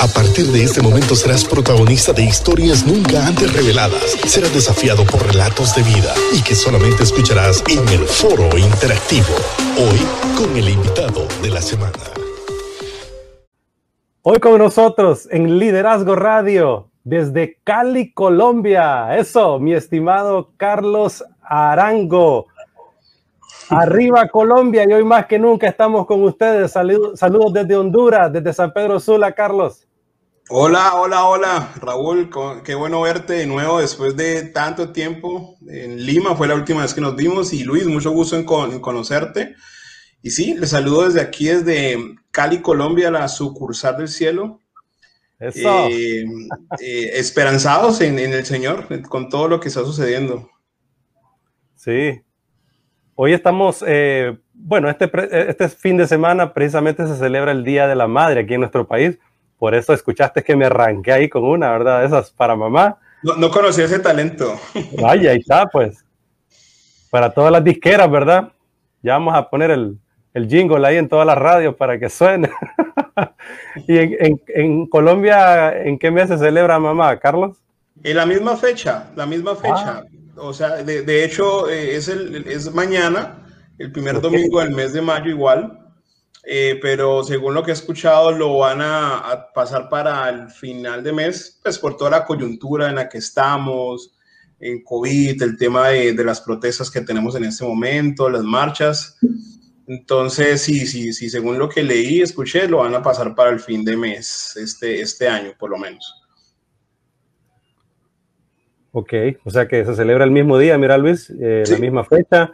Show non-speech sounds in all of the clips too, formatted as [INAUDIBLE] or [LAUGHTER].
A partir de este momento serás protagonista de historias nunca antes reveladas. Serás desafiado por relatos de vida y que solamente escucharás en el foro interactivo. Hoy con el invitado de la semana. Hoy con nosotros en Liderazgo Radio desde Cali, Colombia. Eso, mi estimado Carlos Arango. Arriba Colombia y hoy más que nunca estamos con ustedes. saludos desde Honduras, desde San Pedro Sula, Carlos. Hola, hola, hola, Raúl, qué bueno verte de nuevo después de tanto tiempo. En Lima fue la última vez que nos vimos y Luis, mucho gusto en, conocerte. Y sí, les saludo desde aquí, desde Cali, Colombia, la sucursal del cielo. Eso. Eh, eh, esperanzados en, en el Señor con todo lo que está sucediendo. Sí, Hoy estamos, eh, bueno, este, este fin de semana precisamente se celebra el Día de la Madre aquí en nuestro país. Por eso escuchaste que me arranqué ahí con una, ¿verdad? Esas para mamá. No, no conocí ese talento. Vaya, ahí está, pues. Para todas las disqueras, ¿verdad? Ya vamos a poner el, el jingle ahí en todas las radios para que suene. [LAUGHS] ¿Y en, en, Colombia, en qué mes se celebra mamá, Carlos? En la misma fecha, la misma fecha. Ah. O sea, de, hecho, eh, es, el, es mañana, el primer domingo del mes de mayo igual, eh, pero según lo que he escuchado, lo van a, pasar para el final de mes, pues por toda la coyuntura en la que estamos, en COVID, el tema de, de las protestas que tenemos en este momento, las marchas. Entonces, sí, sí, sí, según lo que leí, escuché, lo van a pasar para el fin de mes, este, este año por lo menos. Ok, o sea que se celebra el mismo día, mira Luis, eh, la misma fecha,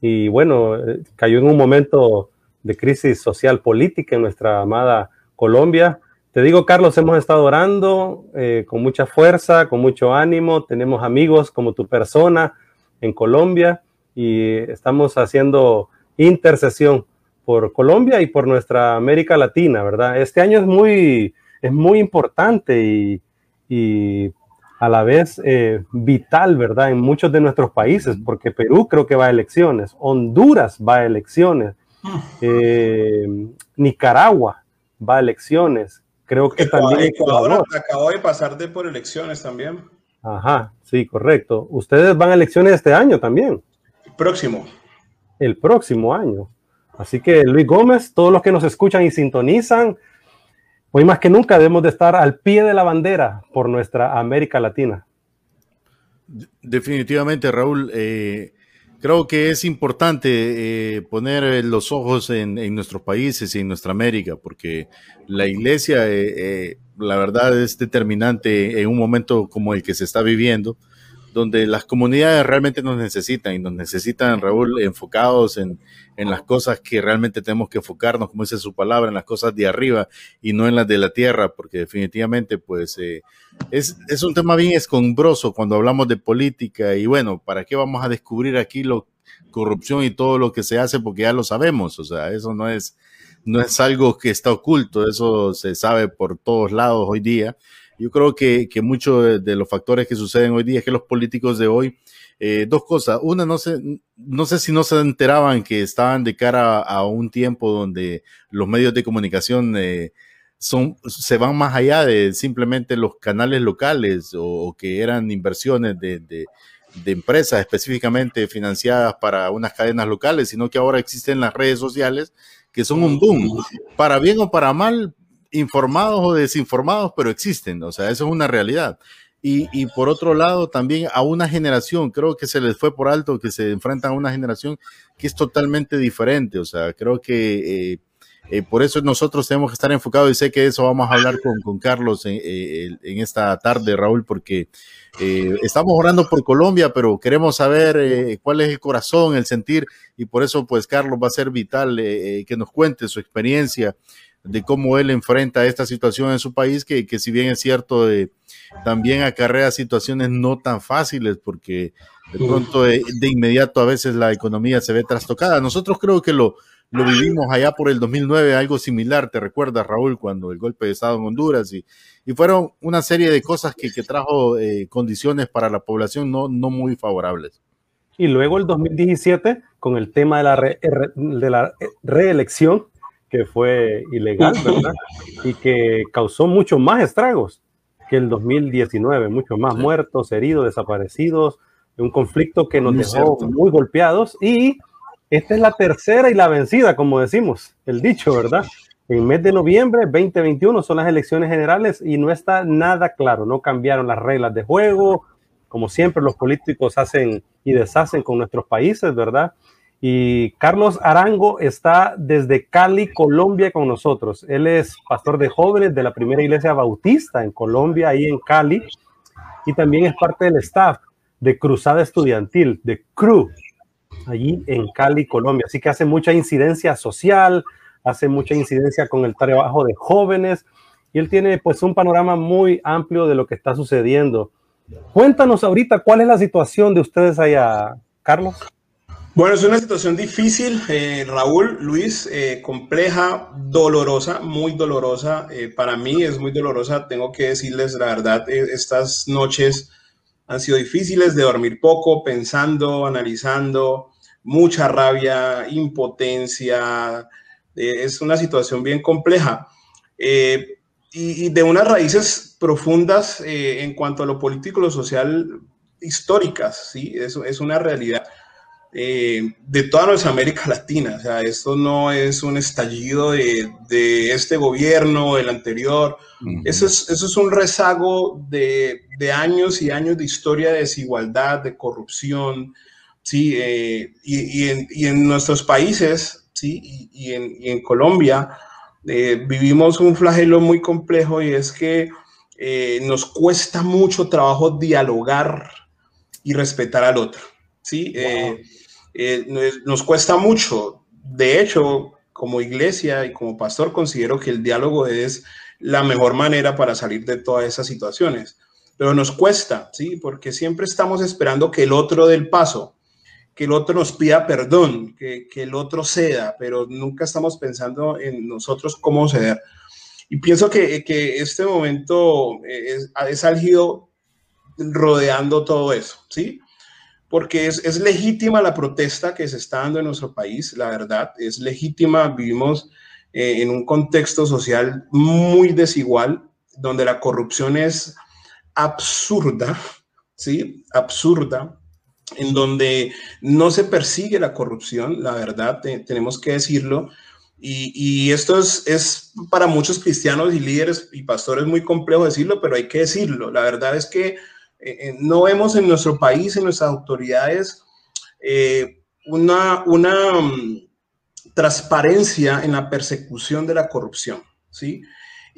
y bueno, eh, cayó en un momento de crisis social política en nuestra amada Colombia. Te digo, Carlos, hemos estado orando eh, con mucha fuerza, con mucho ánimo, tenemos amigos como tu persona en Colombia y estamos haciendo intercesión por Colombia y por nuestra América Latina, ¿verdad? Este año es muy, es muy importante y, y a la vez eh, vital, ¿verdad? En muchos de nuestros países, porque Perú creo que va a elecciones, Honduras va a elecciones, eh, Nicaragua va a elecciones, creo que también Ecuador. Acabó de pasar de por elecciones también. Ajá, sí, correcto. Ustedes van a elecciones este año también. próximo. El próximo año. Así que Luis Gómez, todos los que nos escuchan y sintonizan, Hoy más que nunca debemos de estar al pie de la bandera por nuestra América Latina. Definitivamente, Raúl. Eh, creo que es importante eh, poner los ojos en, nuestros países y en nuestra América, porque la iglesia, eh, la verdad, es determinante en un momento como el que se está viviendo donde las comunidades realmente nos necesitan y nos necesitan, Raúl, enfocados en, las cosas que realmente tenemos que enfocarnos, como dice su palabra, en las cosas de arriba y no en las de la tierra, porque definitivamente, pues, eh, es, es, un tema bien escombroso cuando hablamos de política y bueno, ¿para qué vamos a descubrir aquí lo corrupción y todo lo que se hace? Porque ya lo sabemos, o sea, eso no es, no es algo que está oculto, eso se sabe por todos lados hoy día. Yo creo que, que muchos de, los factores que suceden hoy día es que los políticos de hoy, eh, dos cosas. Una, no sé, no sé si no se enteraban que estaban de cara a, un tiempo donde los medios de comunicación eh, son, se van más allá de simplemente los canales locales o, que eran inversiones de, de, de, empresas específicamente financiadas para unas cadenas locales, sino que ahora existen las redes sociales que son un boom. Para bien o para mal, informados o desinformados, pero existen, o sea, eso es una realidad. Y, por otro lado, también a una generación, creo que se les fue por alto que se enfrentan a una generación que es totalmente diferente, o sea, creo que eh, eh, por eso nosotros tenemos que estar enfocados y sé que eso vamos a hablar con, Carlos eh, en, esta tarde, Raúl, porque estamos orando por Colombia, pero queremos saber cuál es el corazón, el sentir, y por eso pues Carlos va a ser vital que nos cuente su experiencia de cómo él enfrenta esta situación en su país, que, que si bien es cierto, de, también acarrea situaciones no tan fáciles, porque de pronto de, inmediato a veces la economía se ve trastocada. Nosotros creo que lo, lo vivimos allá por el 2009, algo similar, te recuerdas, Raúl, cuando el golpe de Estado en Honduras, y, y fueron una serie de cosas que, que trajo eh, condiciones para la población no, no muy favorables. Y luego el 2017, con el tema de la, de la reelección, que fue ilegal, ¿verdad? Y que causó mucho más estragos que el 2019, muchos más muertos, heridos, desaparecidos, un conflicto que nos dejó muy golpeados. Y esta es la tercera y la vencida, como decimos, el dicho, ¿verdad? En mes de noviembre 2021 son las elecciones generales y no está nada claro, no cambiaron las reglas de juego, como siempre los políticos hacen y deshacen con nuestros países, ¿verdad? Y Carlos Arango está desde Cali, Colombia, con nosotros. Él es pastor de jóvenes de la primera iglesia bautista en Colombia, ahí en Cali, y también es parte del staff de Cruzada Estudiantil, de CRU, allí en Cali, Colombia. Así que hace mucha incidencia social, hace mucha incidencia con el trabajo de jóvenes, y él tiene pues un panorama muy amplio de lo que está sucediendo. Cuéntanos ahorita cuál es la situación de ustedes allá, Carlos. Bueno, es una situación difícil, eh, Raúl, Luis, eh, compleja, dolorosa, muy dolorosa. Eh, para mí es muy dolorosa, tengo que decirles la verdad, estas noches han sido difíciles de dormir poco, pensando, analizando, mucha rabia, impotencia. es una situación bien compleja y, de unas raíces profundas en cuanto a lo político y lo social históricas, ¿sí? Eso es una realidad. Eh, de toda nuestra América Latina. O sea, esto no es un estallido de, de este gobierno, del anterior. eso, es, eso es un rezago de, de, años y años de historia de desigualdad, de corrupción, ¿sí? Eh, y, y, en, y, en, nuestros países, ¿sí? Y, en, en, Colombia, eh, vivimos un flagelo muy complejo y es que nos cuesta mucho trabajo dialogar y respetar al otro. ¿sí? Eh, nos cuesta mucho. De hecho, como iglesia y como pastor, considero que el diálogo es la mejor manera para salir de todas esas situaciones. Pero nos cuesta, ¿sí? Porque siempre estamos esperando que el otro dé el paso, que el otro nos pida perdón, que, el otro ceda, pero nunca estamos pensando en nosotros cómo ceder. Y pienso que, este momento es, es rodeando todo eso, ¿sí? Porque es, legítima la protesta que se está dando en nuestro país, la verdad, es legítima, vivimos eh, en un contexto social muy desigual, donde la corrupción es absurda, ¿sí? Absurda, en donde no se persigue la corrupción, la verdad, tenemos que decirlo, y, y, esto es, es, para muchos cristianos y líderes y pastores muy complejo decirlo, pero hay que decirlo. La verdad es que eh, eh, no vemos en nuestro país, en nuestras autoridades, eh, una, una mm, transparencia en la persecución de la corrupción, ¿sí?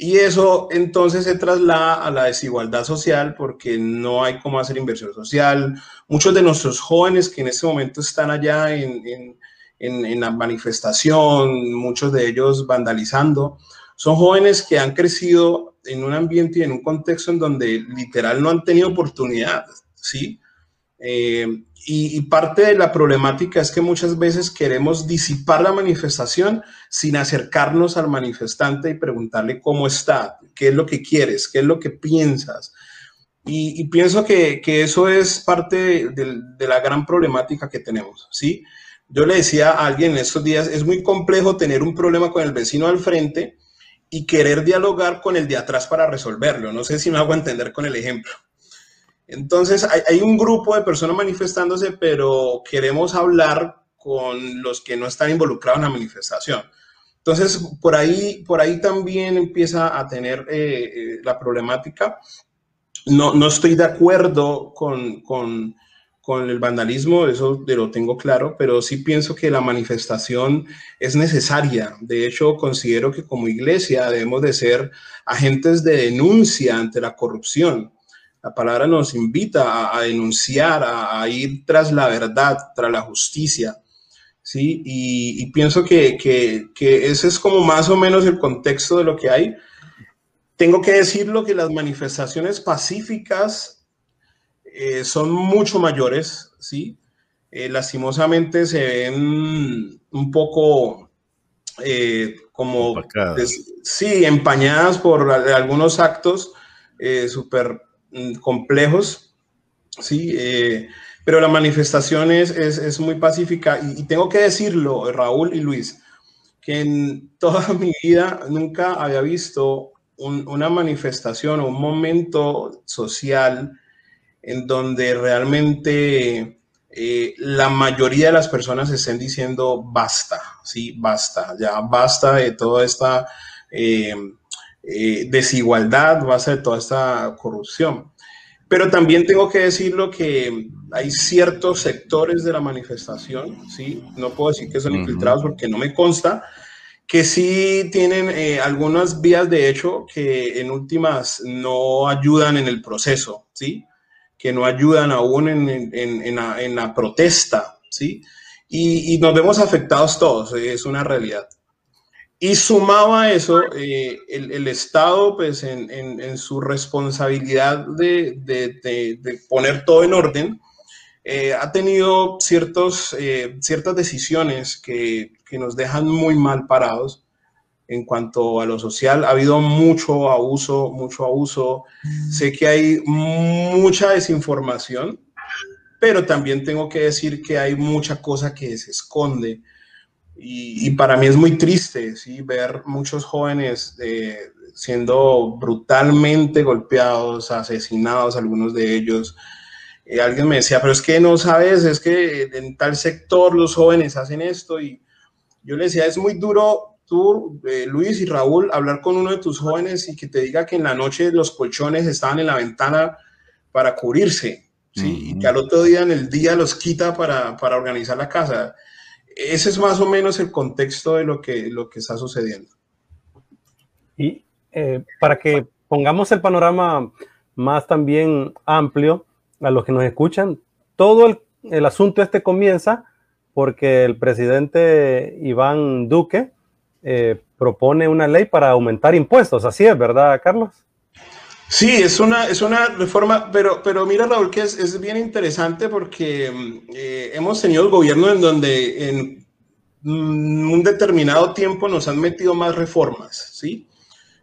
Y eso entonces se traslada a la desigualdad social porque no hay cómo hacer inversión social. Muchos de nuestros jóvenes que en este momento están allá en, en, la manifestación, muchos de ellos vandalizando, son jóvenes que han crecido en un ambiente y en un contexto en donde literal no han tenido oportunidad, ¿sí? Eh, y, parte de la problemática es que muchas veces queremos disipar la manifestación sin acercarnos al manifestante y preguntarle cómo está, qué es lo que quieres, qué es lo que piensas. Y, pienso que, que, eso es parte de, de, la gran problemática que tenemos, ¿sí? Yo le decía a alguien en estos días, es muy complejo tener un problema con el vecino al frente y querer dialogar con el de atrás para resolverlo. No sé si me hago entender con el ejemplo. Entonces, hay, un grupo de personas manifestándose, pero queremos hablar con los que no están involucrados en la manifestación. Entonces, por ahí, por ahí también empieza a tener eh, eh, la problemática. No, no estoy de acuerdo con, con con el vandalismo, eso lo tengo claro, pero sí pienso que la manifestación es necesaria. De hecho, considero que como iglesia debemos de ser agentes de denuncia ante la corrupción. La palabra nos invita a, denunciar, a, ir tras la verdad, tras la justicia. ¿sí? Y, pienso que, que ese es como más o menos el contexto de lo que hay. Tengo que decirlo que las manifestaciones pacíficas eh, son mucho mayores, ¿sí? Eh, lastimosamente se ven un poco eh, como, sí, empañadas por algunos actos súper mm, complejos, ¿sí? pero la manifestación es, es, muy pacífica y, tengo que decirlo, Raúl y Luis, que en toda [LAUGHS] mi vida nunca había visto una manifestación o un momento social en donde realmente eh, la mayoría de las personas estén diciendo basta, sí, basta, ya basta de toda esta eh, eh, desigualdad, basta de toda esta corrupción. Pero también tengo que decirlo que hay ciertos sectores de la manifestación, ¿sí? No puedo decir que son infiltrados porque no me consta, que sí tienen eh, algunas vías de hecho que en últimas no ayudan en el proceso, ¿sí? Que no ayudan aún en, en, en, la, en la, protesta, ¿sí? Y, y, nos vemos afectados todos, es una realidad. Y sumado a eso, eh, el, el, Estado, pues en su responsabilidad de, de, de, poner todo en orden, eh, ha tenido ciertos, eh, ciertas decisiones que, que, nos dejan muy mal parados en cuanto a lo social. Ha habido mucho abuso, mucho abuso. Sé que hay mucha desinformación, pero también tengo que decir que hay mucha cosa que se esconde y, para mí es muy triste ¿sí? ver muchos jóvenes eh, siendo brutalmente golpeados, asesinados, algunos de ellos. Eh, alguien me decía, pero es que no sabes, es que en tal sector los jóvenes hacen esto. Y yo le decía, es muy duro tú, eh, Luis y Raúl, hablar con uno de tus jóvenes y que te diga que en la noche los colchones estaban en la ventana para cubrirse, ¿sí? Y que al otro día en el día los quita para, para organizar la casa ese es más o menos el contexto de lo que, lo que está sucediendo. Y eh, para que pongamos el panorama más también amplio a los que nos escuchan, todo el, el asunto este comienza porque el presidente Iván Duque eh, propone una ley para aumentar impuestos. Así es, ¿verdad, Carlos? Sí, es una, es una reforma, pero, pero mira Raúl que es, es bien interesante porque eh, hemos tenido gobiernos en donde en un determinado tiempo nos han metido más reformas, ¿sí?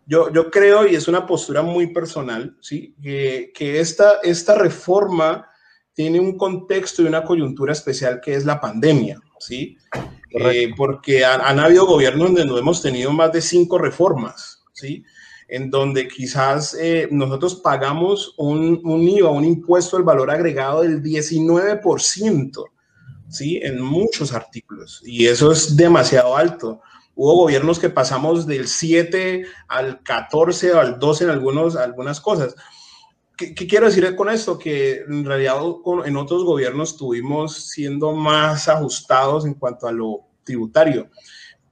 Yo, yo creo, y es una postura muy personal, ¿sí? Que, que esta, esta reforma tiene un contexto y una coyuntura especial que es la pandemia, ¿sí? Eh, porque han, han, habido gobiernos donde no hemos tenido más de cinco reformas, ¿sí? en donde quizás eh, nosotros pagamos un, un, IVA, un impuesto al valor agregado del 19%, ¿sí? En muchos artículos. Y eso es demasiado alto. Hubo gobiernos que pasamos del 7 al 14 o al 12 en algunos, algunas cosas. ¿Qué, ¿Qué, quiero decir con esto? Que en realidad en otros gobiernos estuvimos siendo más ajustados en cuanto a lo tributario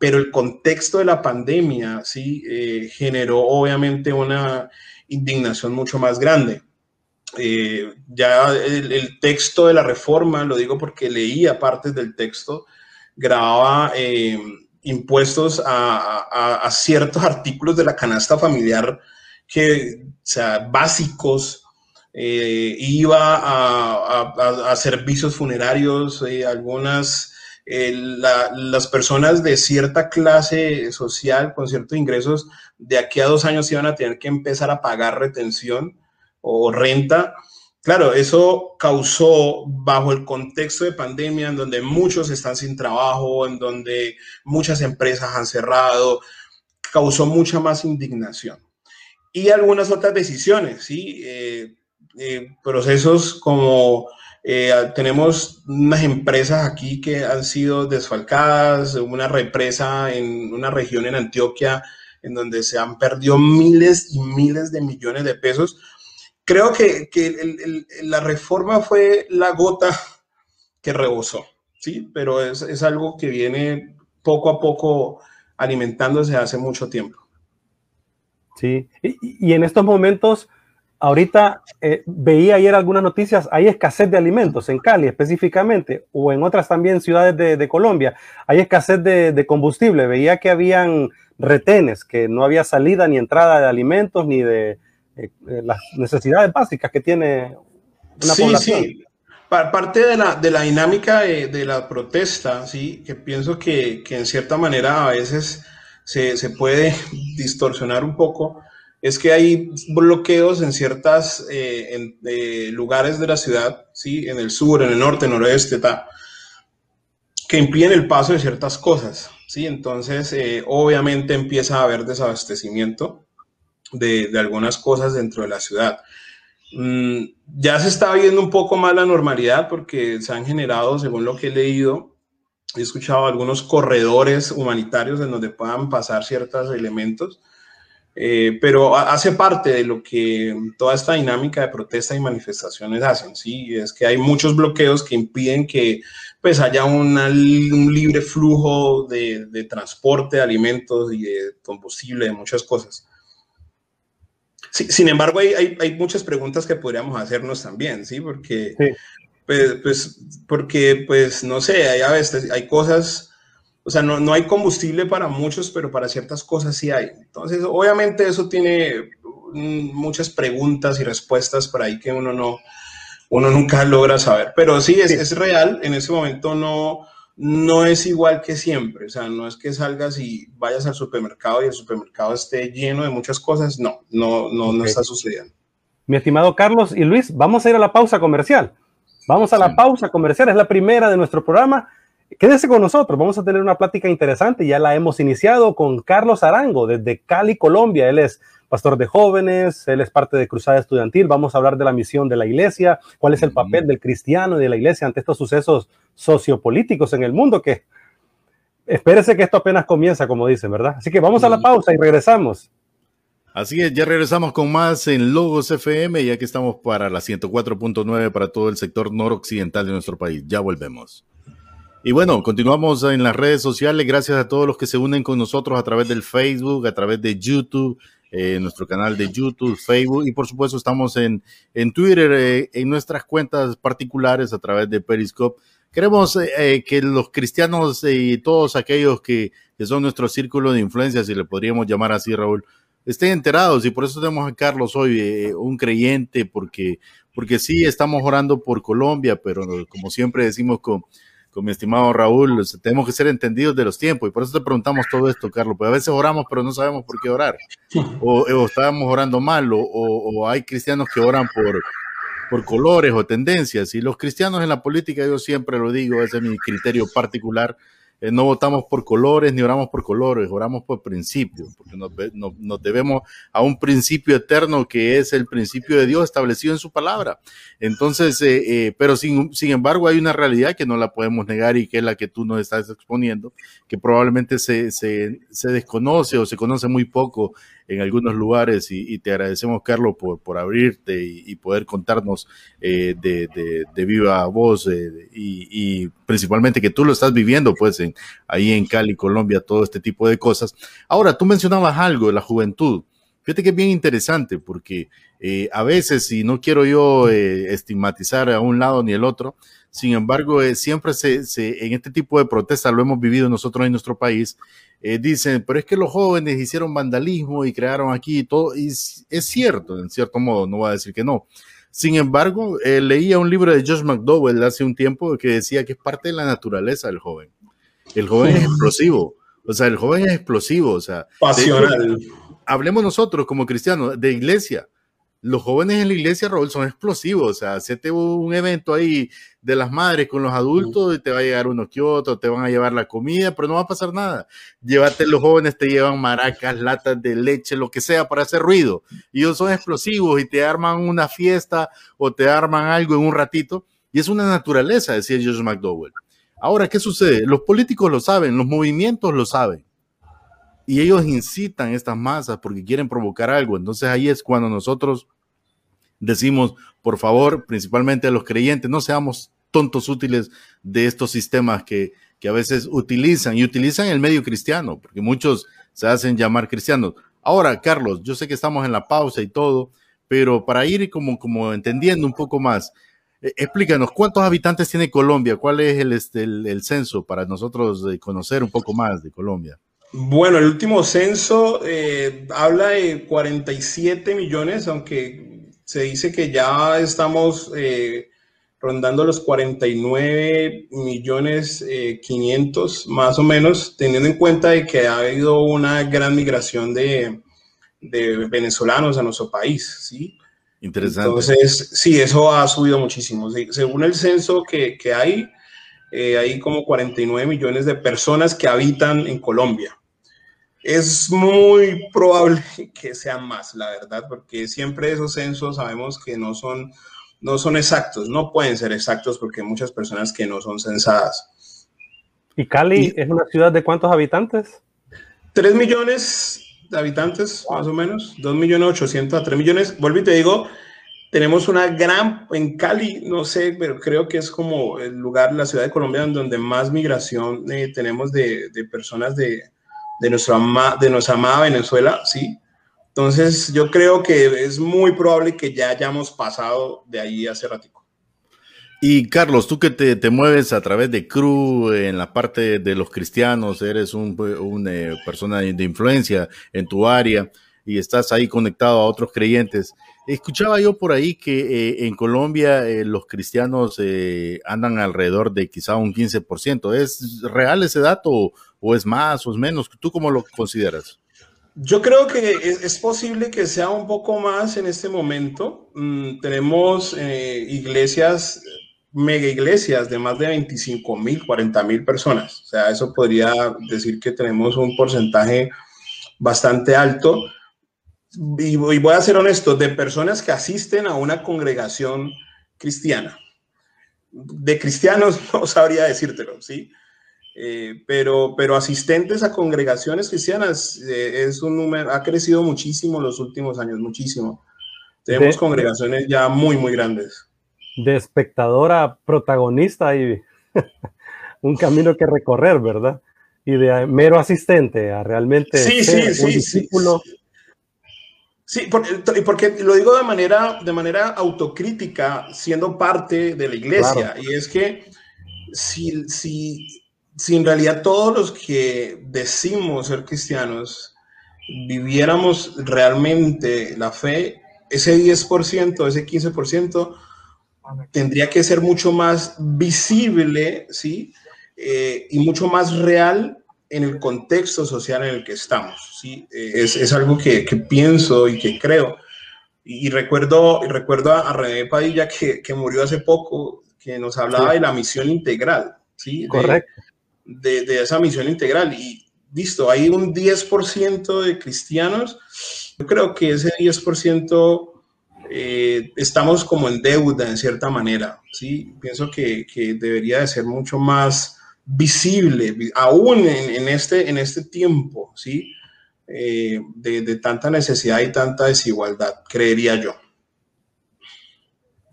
pero el contexto de la pandemia sí eh, generó obviamente una indignación mucho más grande. Eh, ya el, el, texto de la reforma, lo digo porque leía partes del texto, grababa eh, impuestos a, a, a, ciertos [LAUGHS] artículos de la canasta familiar que, básicos, eh, iba a, a, servicios funerarios, eh, algunas eh, la, las personas de cierta clase social con ciertos ingresos de aquí a dos años iban a tener que empezar a pagar retención o renta. Claro, eso causó bajo el contexto de pandemia en donde muchos están sin trabajo, en donde muchas empresas han cerrado, causó mucha más indignación. Y algunas otras decisiones, ¿sí? Eh, eh, procesos como eh, tenemos unas empresas aquí que han sido desfalcadas, una represa en una región en Antioquia en donde se han perdido miles y miles de millones de pesos. Creo que, que la reforma fue la gota que rebosó, ¿sí? Pero es, es algo que viene poco a poco alimentándose hace mucho tiempo. Sí, y, y en estos momentos Ahorita eh, veía ayer algunas noticias, hay escasez de alimentos en Cali específicamente, o en otras también ciudades de, de Colombia, hay escasez de, de, combustible. Veía que habían retenes, que no había salida ni entrada de alimentos ni de eh, eh las necesidades básicas que tiene una sí, población. Sí. Parte de la, de la dinámica de, de, la protesta, sí, que pienso que, que en cierta manera a veces se, se puede distorsionar un poco es que hay bloqueos en ciertas eh, eh, lugares de la ciudad, ¿sí? en el sur, en el norte, noroeste, ta, que impiden el paso de ciertas cosas, ¿sí? Entonces, eh, obviamente empieza a haber desabastecimiento de, de, algunas cosas dentro de la ciudad. Mm, ya se está viendo un poco más la normalidad porque se han generado, según lo que he leído, he escuchado algunos corredores humanitarios en donde puedan pasar ciertos elementos, eh, pero hace parte de lo que toda esta dinámica de protesta y manifestaciones hacen, ¿sí? Es que hay muchos bloqueos que impiden que pues haya un libre flujo de, transporte de alimentos y de combustible, de muchas cosas. Sin embargo, hay, hay, muchas preguntas que podríamos hacernos también, ¿sí? Porque. Pues, pues, porque, pues, no sé, hay a veces, hay cosas, o sea, no, no hay combustible para muchos, pero para ciertas cosas sí hay. Entonces, obviamente eso tiene muchas preguntas y respuestas por ahí que uno no, uno nunca logra saber. Pero sí, es, es real, en ese momento no, no es igual que siempre, o sea, no es que salgas y vayas al supermercado y el supermercado esté lleno de muchas cosas, no, no, no, okay. no está sucediendo. Mi estimado Carlos y Luis, vamos a ir a la pausa comercial. Vamos a la sí. pausa comercial, es la primera de nuestro programa. Quédese con nosotros, vamos a tener una plática interesante, ya la hemos iniciado con Carlos Arango desde Cali, Colombia. Él es pastor de jóvenes, él es parte de Cruzada Estudiantil, vamos a hablar de la misión de la iglesia, cuál es el papel del cristiano y de la iglesia ante estos sucesos sociopolíticos en el mundo que espérese que esto apenas comienza, como dicen, ¿verdad? Así que vamos a la pausa y regresamos. Así es, ya regresamos con más en Logos FM, ya que estamos para la 104.9 para todo el sector noroccidental de nuestro país. Ya volvemos. Y bueno, continuamos en las redes sociales. Gracias a todos los que se unen con nosotros a través del Facebook, a través de YouTube, eh, nuestro canal de YouTube, Facebook y por supuesto estamos en, en Twitter, eh, en nuestras cuentas particulares a través de Periscope. Queremos eh, que los cristianos y todos aquellos que, que son nuestro círculo de influencia, si le podríamos llamar así, Raúl, estén enterados y por eso tenemos a Carlos hoy, eh, un creyente, porque, porque sí estamos orando por Colombia, pero como siempre decimos con, con mi estimado Raúl, tenemos que ser entendidos de los tiempos y por eso te preguntamos todo esto, Carlos, porque a veces oramos pero no sabemos por qué orar, o, o estábamos orando mal, o, o, hay cristianos que oran por, por colores o tendencias, y los cristianos en la política, yo siempre lo digo, ese es mi criterio particular, eh, no votamos por colores ni oramos por colores, oramos por principios, porque nos, debemos a un principio eterno que es el principio de Dios establecido en su palabra. Entonces, eh, eh, pero sin, embargo hay una realidad que no la podemos negar y que es la que tú nos estás exponiendo, que probablemente se, se desconoce o se conoce muy poco en algunos lugares y, te agradecemos, Carlos, por, por abrirte y, poder contarnos eh, de, de, viva voz eh, y, y, principalmente que tú lo estás viviendo, pues, en, ahí en Cali, Colombia, todo este tipo de cosas. Ahora, tú mencionabas algo de la juventud. Fíjate que es bien interesante porque eh, a veces, y no quiero yo eh, estigmatizar a un lado ni el otro, sin embargo, eh, siempre se, se, en este tipo de protestas lo hemos vivido nosotros en nuestro país, eh, dicen, pero es que los jóvenes hicieron vandalismo y crearon aquí y todo, y es cierto, en cierto modo, no voy a decir que no. Sin embargo, eh, leía un libro de Josh McDowell hace un tiempo que decía que es parte de la naturaleza del joven. El joven es explosivo, o sea, el joven es explosivo, o sea, pasional. Hecho, hablemos nosotros como cristianos de iglesia. Los jóvenes en la iglesia, Raúl, son explosivos. O sea, hacete un evento ahí de las madres con los adultos y te va a llegar unos que otros, te van a llevar la comida, pero no va a pasar nada. Llévate los jóvenes, te llevan maracas, latas de leche, lo que sea para hacer ruido. Y ellos son explosivos y te arman una fiesta o te arman algo en un ratito. Y es una naturaleza, decía George McDowell. Ahora, ¿qué sucede? Los políticos lo saben, los movimientos lo saben y ellos incitan estas masas porque quieren provocar algo. Entonces ahí es cuando nosotros decimos, por favor, principalmente a los creyentes, no seamos tontos útiles de estos sistemas que, que a veces utilizan y utilizan el medio cristiano, porque muchos se hacen llamar cristianos. Ahora, Carlos, yo sé que estamos en la pausa y todo, pero para ir como, como entendiendo un poco más, eh, explícanos, ¿cuántos habitantes tiene Colombia? ¿Cuál es el, este, el, el censo para nosotros conocer un poco más de Colombia? Bueno, el último censo eh, habla de 47 millones, aunque se dice que ya estamos eh, rondando los 49 millones eh, 500 más o menos, teniendo en cuenta de que ha habido una gran migración de, de venezolanos a nuestro país, ¿sí? Interesante. Entonces, sí, eso ha subido muchísimo. Según el censo que, que hay, eh, hay como 49 millones de personas que habitan en Colombia. Es muy probable [LAUGHS] que sean más, la verdad, porque siempre esos censos sabemos que no son, no son exactos, no pueden ser exactos porque hay muchas personas que no son censadas. ¿Y Cali es una ciudad de cuántos habitantes? 3 millones de habitantes, más o menos, 2 millones 800 a 3 millones. Vuelvo y te digo, tenemos una gran, en Cali, no sé, pero creo que es como el lugar, la ciudad de Colombia donde más migración eh, tenemos de, de personas de, de, nuestra, de nuestra amada Venezuela, ¿sí? Entonces, yo creo que es muy probable que ya hayamos pasado de ahí hace ratico. Y Carlos, tú que te, te, mueves a través de CRU en la parte de los cristianos, eres una un, eh, persona de influencia en tu área y estás ahí conectado a otros creyentes. Escuchaba yo por ahí que eh, en Colombia eh, los cristianos andan alrededor de quizá un 15%. ¿Es real ese dato o es más o es menos? ¿Tú cómo lo consideras? Yo creo que es, posible que sea un poco más en este momento. Mm, tenemos iglesias mega iglesias de más de 25 mil, 40 mil personas. O sea, eso podría decir que tenemos un porcentaje bastante alto. Y, voy a ser honesto, de personas que asisten a una congregación cristiana. De cristianos [LAUGHS] no sabría decírtelo, ¿sí? Eh, pero, pero asistentes a congregaciones cristianas eh, es un número, ha crecido muchísimo en los últimos años, muchísimo. Tenemos congregaciones ya muy, muy grandes de espectadora protagonista y [LAUGHS] un camino que recorrer, ¿verdad? Y de mero asistente a realmente sí, ser sí, un discípulo. Sí, porque, porque, lo digo de manera, de manera autocrítica, siendo parte de la iglesia, y es que si, si, si en realidad todos los que decimos ser cristianos viviéramos realmente la fe, ese 10%, ese 15%, tendría que ser mucho más visible, ¿sí? Eh, y mucho más real en el contexto social en el que estamos, ¿sí? Eh, es, es, algo que, que, pienso y que creo. Y, recuerdo, y recuerdo a, René Padilla que, que, murió hace poco, que nos hablaba sí. de la misión integral, ¿sí? Correcto. De, de, esa misión integral. Y listo, hay un 10% de cristianos. Yo creo que ese 10% eh, estamos como en deuda en cierta manera, ¿sí? Pienso que, que debería de ser mucho más visible, aún en, en este, en este tiempo, ¿sí? Eh, de, de, tanta necesidad y tanta desigualdad, creería yo.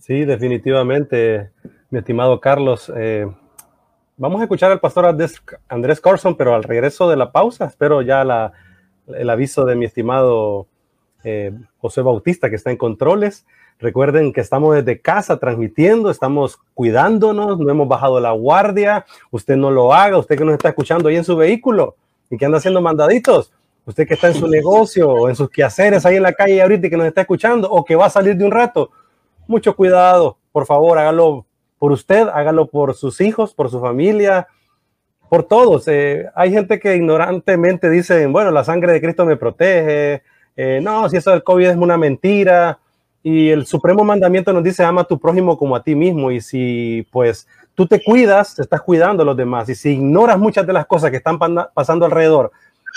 Sí, definitivamente, mi estimado Carlos. Eh, vamos a escuchar al pastor Andrés, Corson, pero al regreso de la pausa, espero ya el aviso de mi estimado eh, José Bautista, que está en controles. Recuerden que estamos desde casa transmitiendo, estamos cuidándonos, no hemos bajado la guardia. Usted no lo haga, usted que nos está escuchando ahí en su vehículo y que anda haciendo mandaditos, usted que está en su negocio o en sus quehaceres ahí en la calle ahorita y que nos está escuchando o que va a salir de un rato, mucho cuidado, por favor, hágalo por usted, hágalo por sus hijos, por su familia, por todos. Eh, hay gente que ignorantemente dice, bueno, la sangre de Cristo me protege, eh, no, si eso del COVID es una mentira. Y el supremo mandamiento nos dice, ama a tu prójimo como a ti mismo. Y si pues tú te cuidas, te estás cuidando a los demás. Y si ignoras muchas de las cosas que están pasando alrededor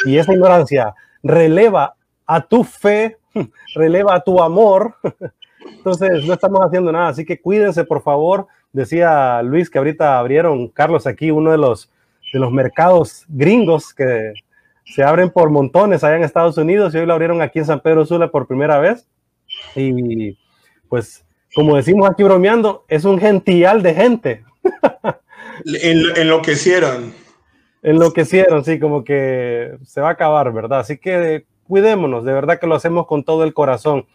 y esa ignorancia releva a tu fe, [LAUGHS] releva a tu amor, [LAUGHS] entonces no estamos haciendo nada. Así que cuídense, por favor. Decía Luis que ahorita abrieron, Carlos, aquí uno de los, de los mercados gringos que se abren por montones allá en Estados Unidos y hoy lo abrieron aquí en San Pedro Sula por primera vez. Y pues, como decimos aquí bromeando, es un gential de gente. [LAUGHS] en, enloquecieron. Enloquecieron, sí, como que se va a acabar, ¿verdad? Así que cuidémonos, de verdad que lo hacemos con todo el corazón.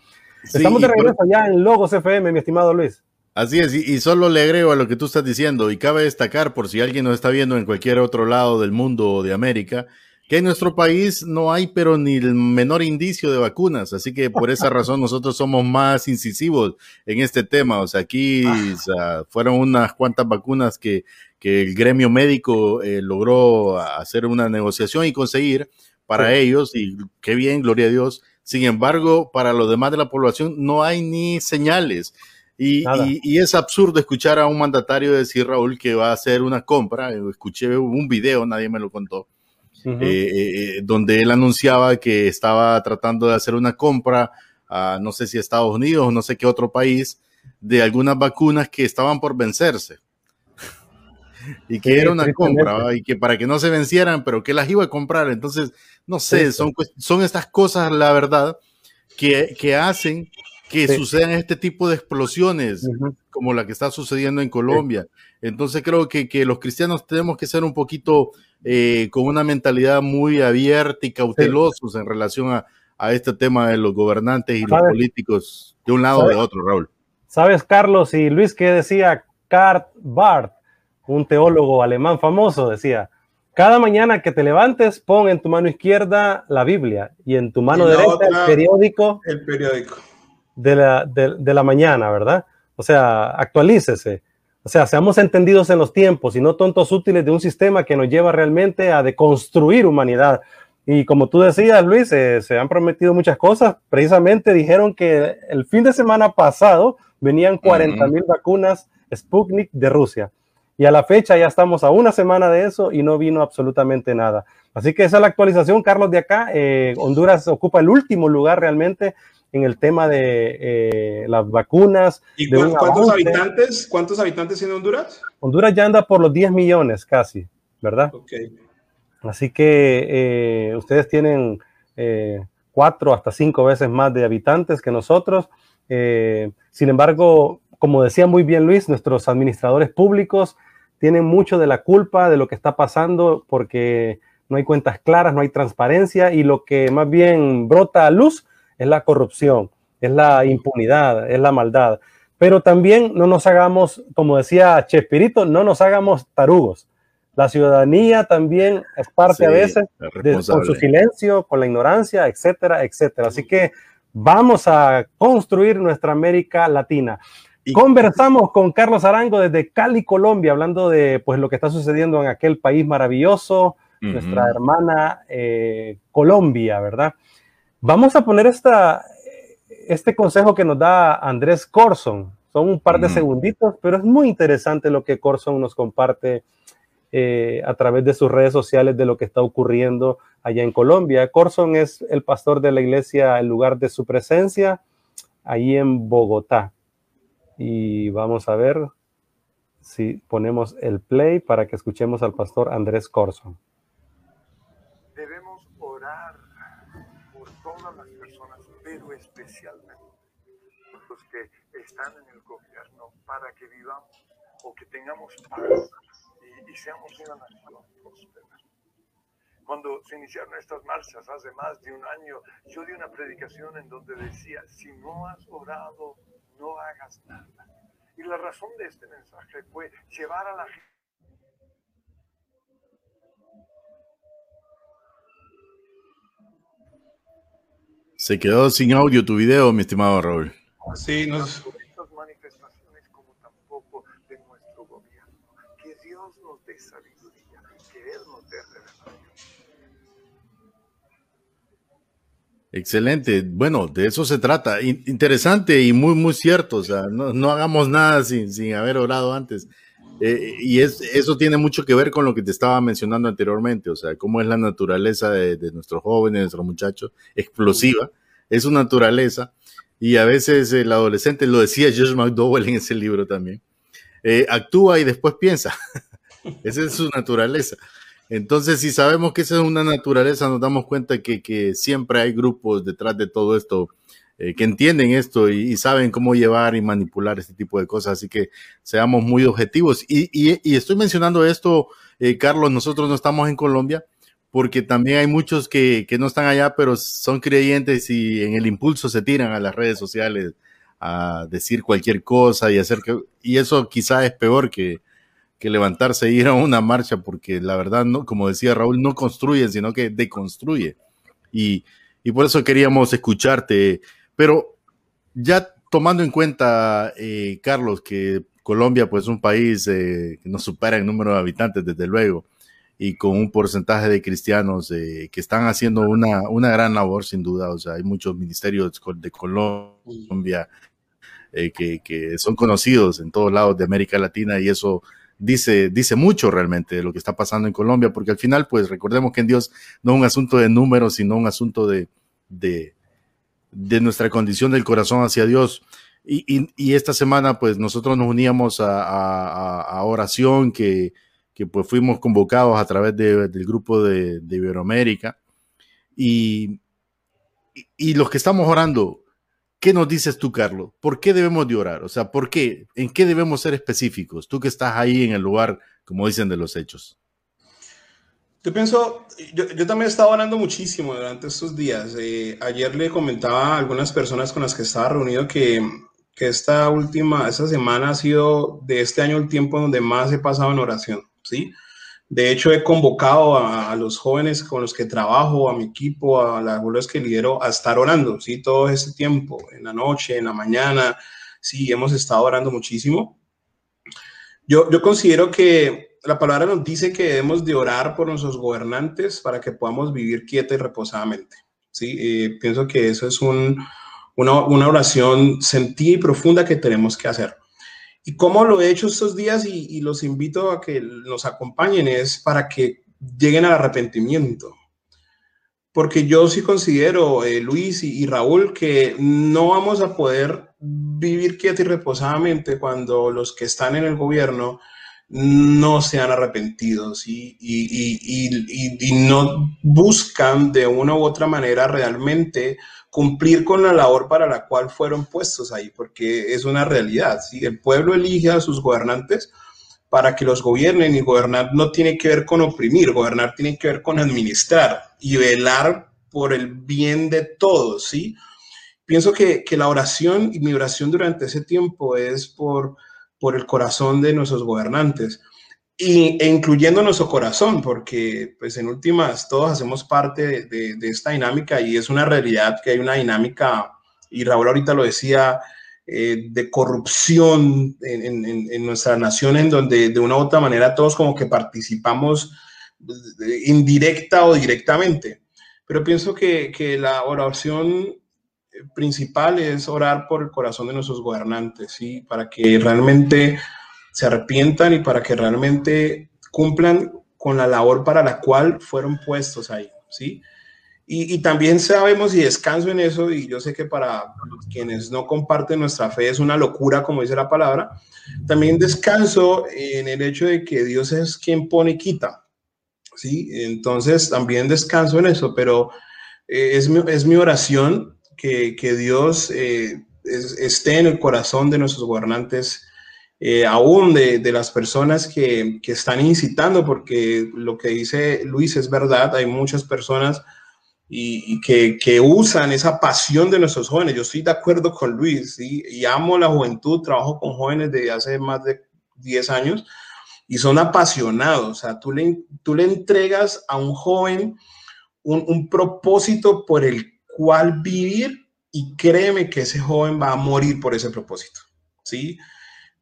Sí, Estamos de regreso por... ya en Logos FM, mi estimado Luis. Así es, y, solo le agrego a lo que tú estás diciendo, y cabe destacar, por si alguien nos está viendo en cualquier otro lado del mundo o de América, que en nuestro país no hay pero ni el menor indicio de vacunas, así que por esa razón nosotros somos más incisivos en este tema, o sea, aquí o sea, fueron unas cuantas vacunas que, que el gremio médico eh, logró hacer una negociación y conseguir para sí. ellos, y qué bien, gloria a Dios, sin embargo, para los demás de la población no hay ni señales. Y, y, es absurdo escuchar a un mandatario decir, Raúl, que va a hacer una compra. Escuché un video, nadie me lo contó, eh, eh, donde él anunciaba que estaba tratando de hacer una compra a no sé si Estados Unidos o no sé qué otro país de algunas vacunas que estaban por vencerse. y que era una compra y que para que no se vencieran, pero que las iba a comprar. Entonces, no sé, son, son estas cosas, la verdad, que, que hacen que sucedan este tipo de explosiones como la que está sucediendo en Colombia. Entonces creo que, que, los cristianos tenemos que ser un poquito eh, con una mentalidad muy abierta y cautelosos en relación a, a, este tema de los gobernantes y los políticos de un lado o de otro, Raúl. ¿Sabes, Carlos y Luis, qué decía Karl Barth, un teólogo alemán famoso? Decía, cada mañana que te levantes, pon en tu mano izquierda la Biblia y en tu mano derecha el periódico. El periódico de la, de, la mañana, ¿verdad? O sea, actualícese. O sea, seamos entendidos en los tiempos y no tontos útiles de un sistema que nos lleva realmente a deconstruir humanidad. Y como tú decías, Luis, eh, se han prometido muchas cosas. Precisamente dijeron que el fin de semana pasado venían 40 mil vacunas Sputnik de Rusia. Y a la fecha ya estamos a una semana de eso y no vino absolutamente nada. Así que esa es la actualización, Carlos, de acá. Eh, Honduras ocupa el último lugar realmente en el tema de eh, las vacunas. ¿Y cuántos habitantes, cuántos habitantes tiene Honduras? Honduras ya anda por los 10 millones casi, ¿verdad? Ok. Así que eh, ustedes tienen eh, cuatro hasta cinco veces más de habitantes que nosotros. sin embargo, como decía muy bien Luis, nuestros administradores públicos tienen mucho de la culpa de lo que está pasando porque no hay cuentas claras, no hay transparencia y lo que más bien brota a luz es la corrupción, es la impunidad, es la maldad. Pero también no nos hagamos, como decía Chespirito, no nos hagamos tarugos. La ciudadanía también es parte a veces de, con su silencio, con la ignorancia, etcétera, etcétera. Así que vamos a construir nuestra América Latina. Conversamos con Carlos Arango desde Cali, Colombia, hablando de pues lo que está sucediendo en aquel país maravilloso, nuestra hermana eh, Colombia, ¿verdad? Vamos a poner esta, este consejo que nos da Andrés Corson. Son un par de segunditos, pero es muy interesante lo que Corson nos comparte eh, a través de sus redes sociales de lo que está ocurriendo allá en Colombia. Corson es el pastor de la iglesia, el lugar de su presencia, ahí en Bogotá. Y vamos a ver si ponemos el play para que escuchemos al pastor Andrés Corson. están en el gobierno para que vivamos o que tengamos paz y, seamos una nación próspera. Cuando se iniciaron estas marchas hace más de un año, yo di una predicación en donde decía, si no has orado, no hagas nada. Y la razón de este mensaje fue llevar a la gente Se quedó sin audio tu video, mi estimado Raúl. Sí, nos... manifestaciones como tampoco de nuestro gobierno. Que Dios nos dé sabiduría, que Él nos dé Excelente. Bueno, de eso se trata. Interesante y muy, muy cierto. O sea, no, hagamos nada sin, sin, haber orado antes. Eh, y es, eso tiene mucho que ver con lo que te estaba mencionando anteriormente. O sea, cómo es la naturaleza de, de nuestros jóvenes, de nuestros muchachos, explosiva. Es su naturaleza y a veces el adolescente, lo decía Josh McDowell en ese libro también, eh, actúa y después piensa. [LAUGHS] esa es su naturaleza. Entonces, si sabemos que esa es una naturaleza, nos damos cuenta que, que siempre hay grupos detrás de todo esto eh, que entienden esto y, saben cómo llevar y manipular este tipo de cosas. Así que seamos muy objetivos. Y, estoy mencionando esto, eh, Carlos, nosotros no estamos en Colombia, porque también hay muchos que, no están allá, pero son creyentes y en el impulso se tiran a las redes sociales a decir cualquier cosa y hacer que, y eso quizá es peor que, que levantarse e ir a una marcha, porque la verdad, no, como decía Raúl, no construye, sino que deconstruye. Y, por eso queríamos escucharte. Pero ya tomando en cuenta, eh, Carlos, que Colombia pues es un país eh, que nos supera en número de habitantes, desde luego y con un porcentaje de cristianos eh, que están haciendo una, una gran labor, sin duda. O sea, hay muchos ministerios de Colombia que, que, son conocidos en todos lados de América Latina y eso dice, dice mucho realmente de lo que está pasando en Colombia, porque al final, pues recordemos que en Dios no es un asunto de números, sino un asunto de, de, nuestra condición del corazón hacia Dios. Y, esta semana, pues nosotros nos uníamos a, oración que, pues fuimos convocados a través de, del grupo de, Iberoamérica. Y, los que estamos orando, ¿qué nos dices tú, Carlos? ¿Por qué debemos de orar? O sea, ¿por qué? ¿En qué debemos ser específicos? Tú que estás ahí en el lugar, como dicen, de los hechos. Yo pienso, yo, también he estado orando muchísimo durante estos días. Eh, ayer le comentaba a algunas personas con las que estaba reunido que que esta última, esta semana ha sido de este año el tiempo donde más he pasado en oración, ¿sí? De hecho, he convocado a, los jóvenes con los que trabajo, a mi equipo, a las abuelas que lidero, a estar orando, ¿sí? Todo este tiempo, en la noche, en la mañana, sí, hemos estado orando muchísimo. Yo, yo considero que la palabra nos dice que debemos de orar por nuestros gobernantes para que podamos vivir quieta y reposadamente, ¿sí? Eh, pienso que eso es un, una, una oración sentida y profunda que tenemos que hacer. Y cómo lo he hecho estos días y, los invito a que nos acompañen es para que lleguen al arrepentimiento. Porque yo sí considero, eh, Luis y, y, Raúl, que no vamos a poder vivir quieto y reposadamente cuando los que están en el gobierno no sean arrepentidos y, y no buscan de una u otra manera realmente cumplir con la labor para la cual fueron puestos ahí, porque es una realidad. ¿sí? El pueblo elige a sus gobernantes para que los gobiernen y gobernar no tiene que ver con oprimir, gobernar tiene que ver con administrar y velar por el bien de todos, ¿sí? Pienso que, que la oración y mi oración durante ese tiempo es por, por el corazón de nuestros gobernantes y, e incluyendo nuestro corazón, porque pues en últimas todos hacemos parte de, de, esta dinámica y es una realidad que hay una dinámica, y Raúl ahorita lo decía, eh, de corrupción en, en, en, nuestra nación, en donde de una u otra manera todos como que participamos indirecta o directamente. Pero pienso que, que la oración principal es orar por el corazón de nuestros gobernantes, ¿sí? Para que realmente se arrepientan y para que realmente cumplan con la labor para la cual fueron puestos ahí, ¿sí? Y, y, también sabemos y descanso en eso, y yo sé que para quienes no comparten nuestra fe es una locura, como dice la palabra, también descanso en el hecho de que Dios es quien pone y quita, ¿sí? Entonces también descanso en eso, pero eh, es, mi, es mi oración que, que Dios eh, es, esté en el corazón de nuestros gobernantes eh, aún de, las personas que, que, están incitando, porque lo que dice Luis es verdad, hay muchas personas y, que, que, usan esa pasión de nuestros jóvenes. Yo estoy de acuerdo con Luis ¿sí? y amo la juventud, trabajo con jóvenes de hace más de 10 años y son apasionados, o sea, tú le, tú le entregas a un joven un, un propósito por el cual vivir y créeme que ese joven va a morir por ese propósito, ¿sí?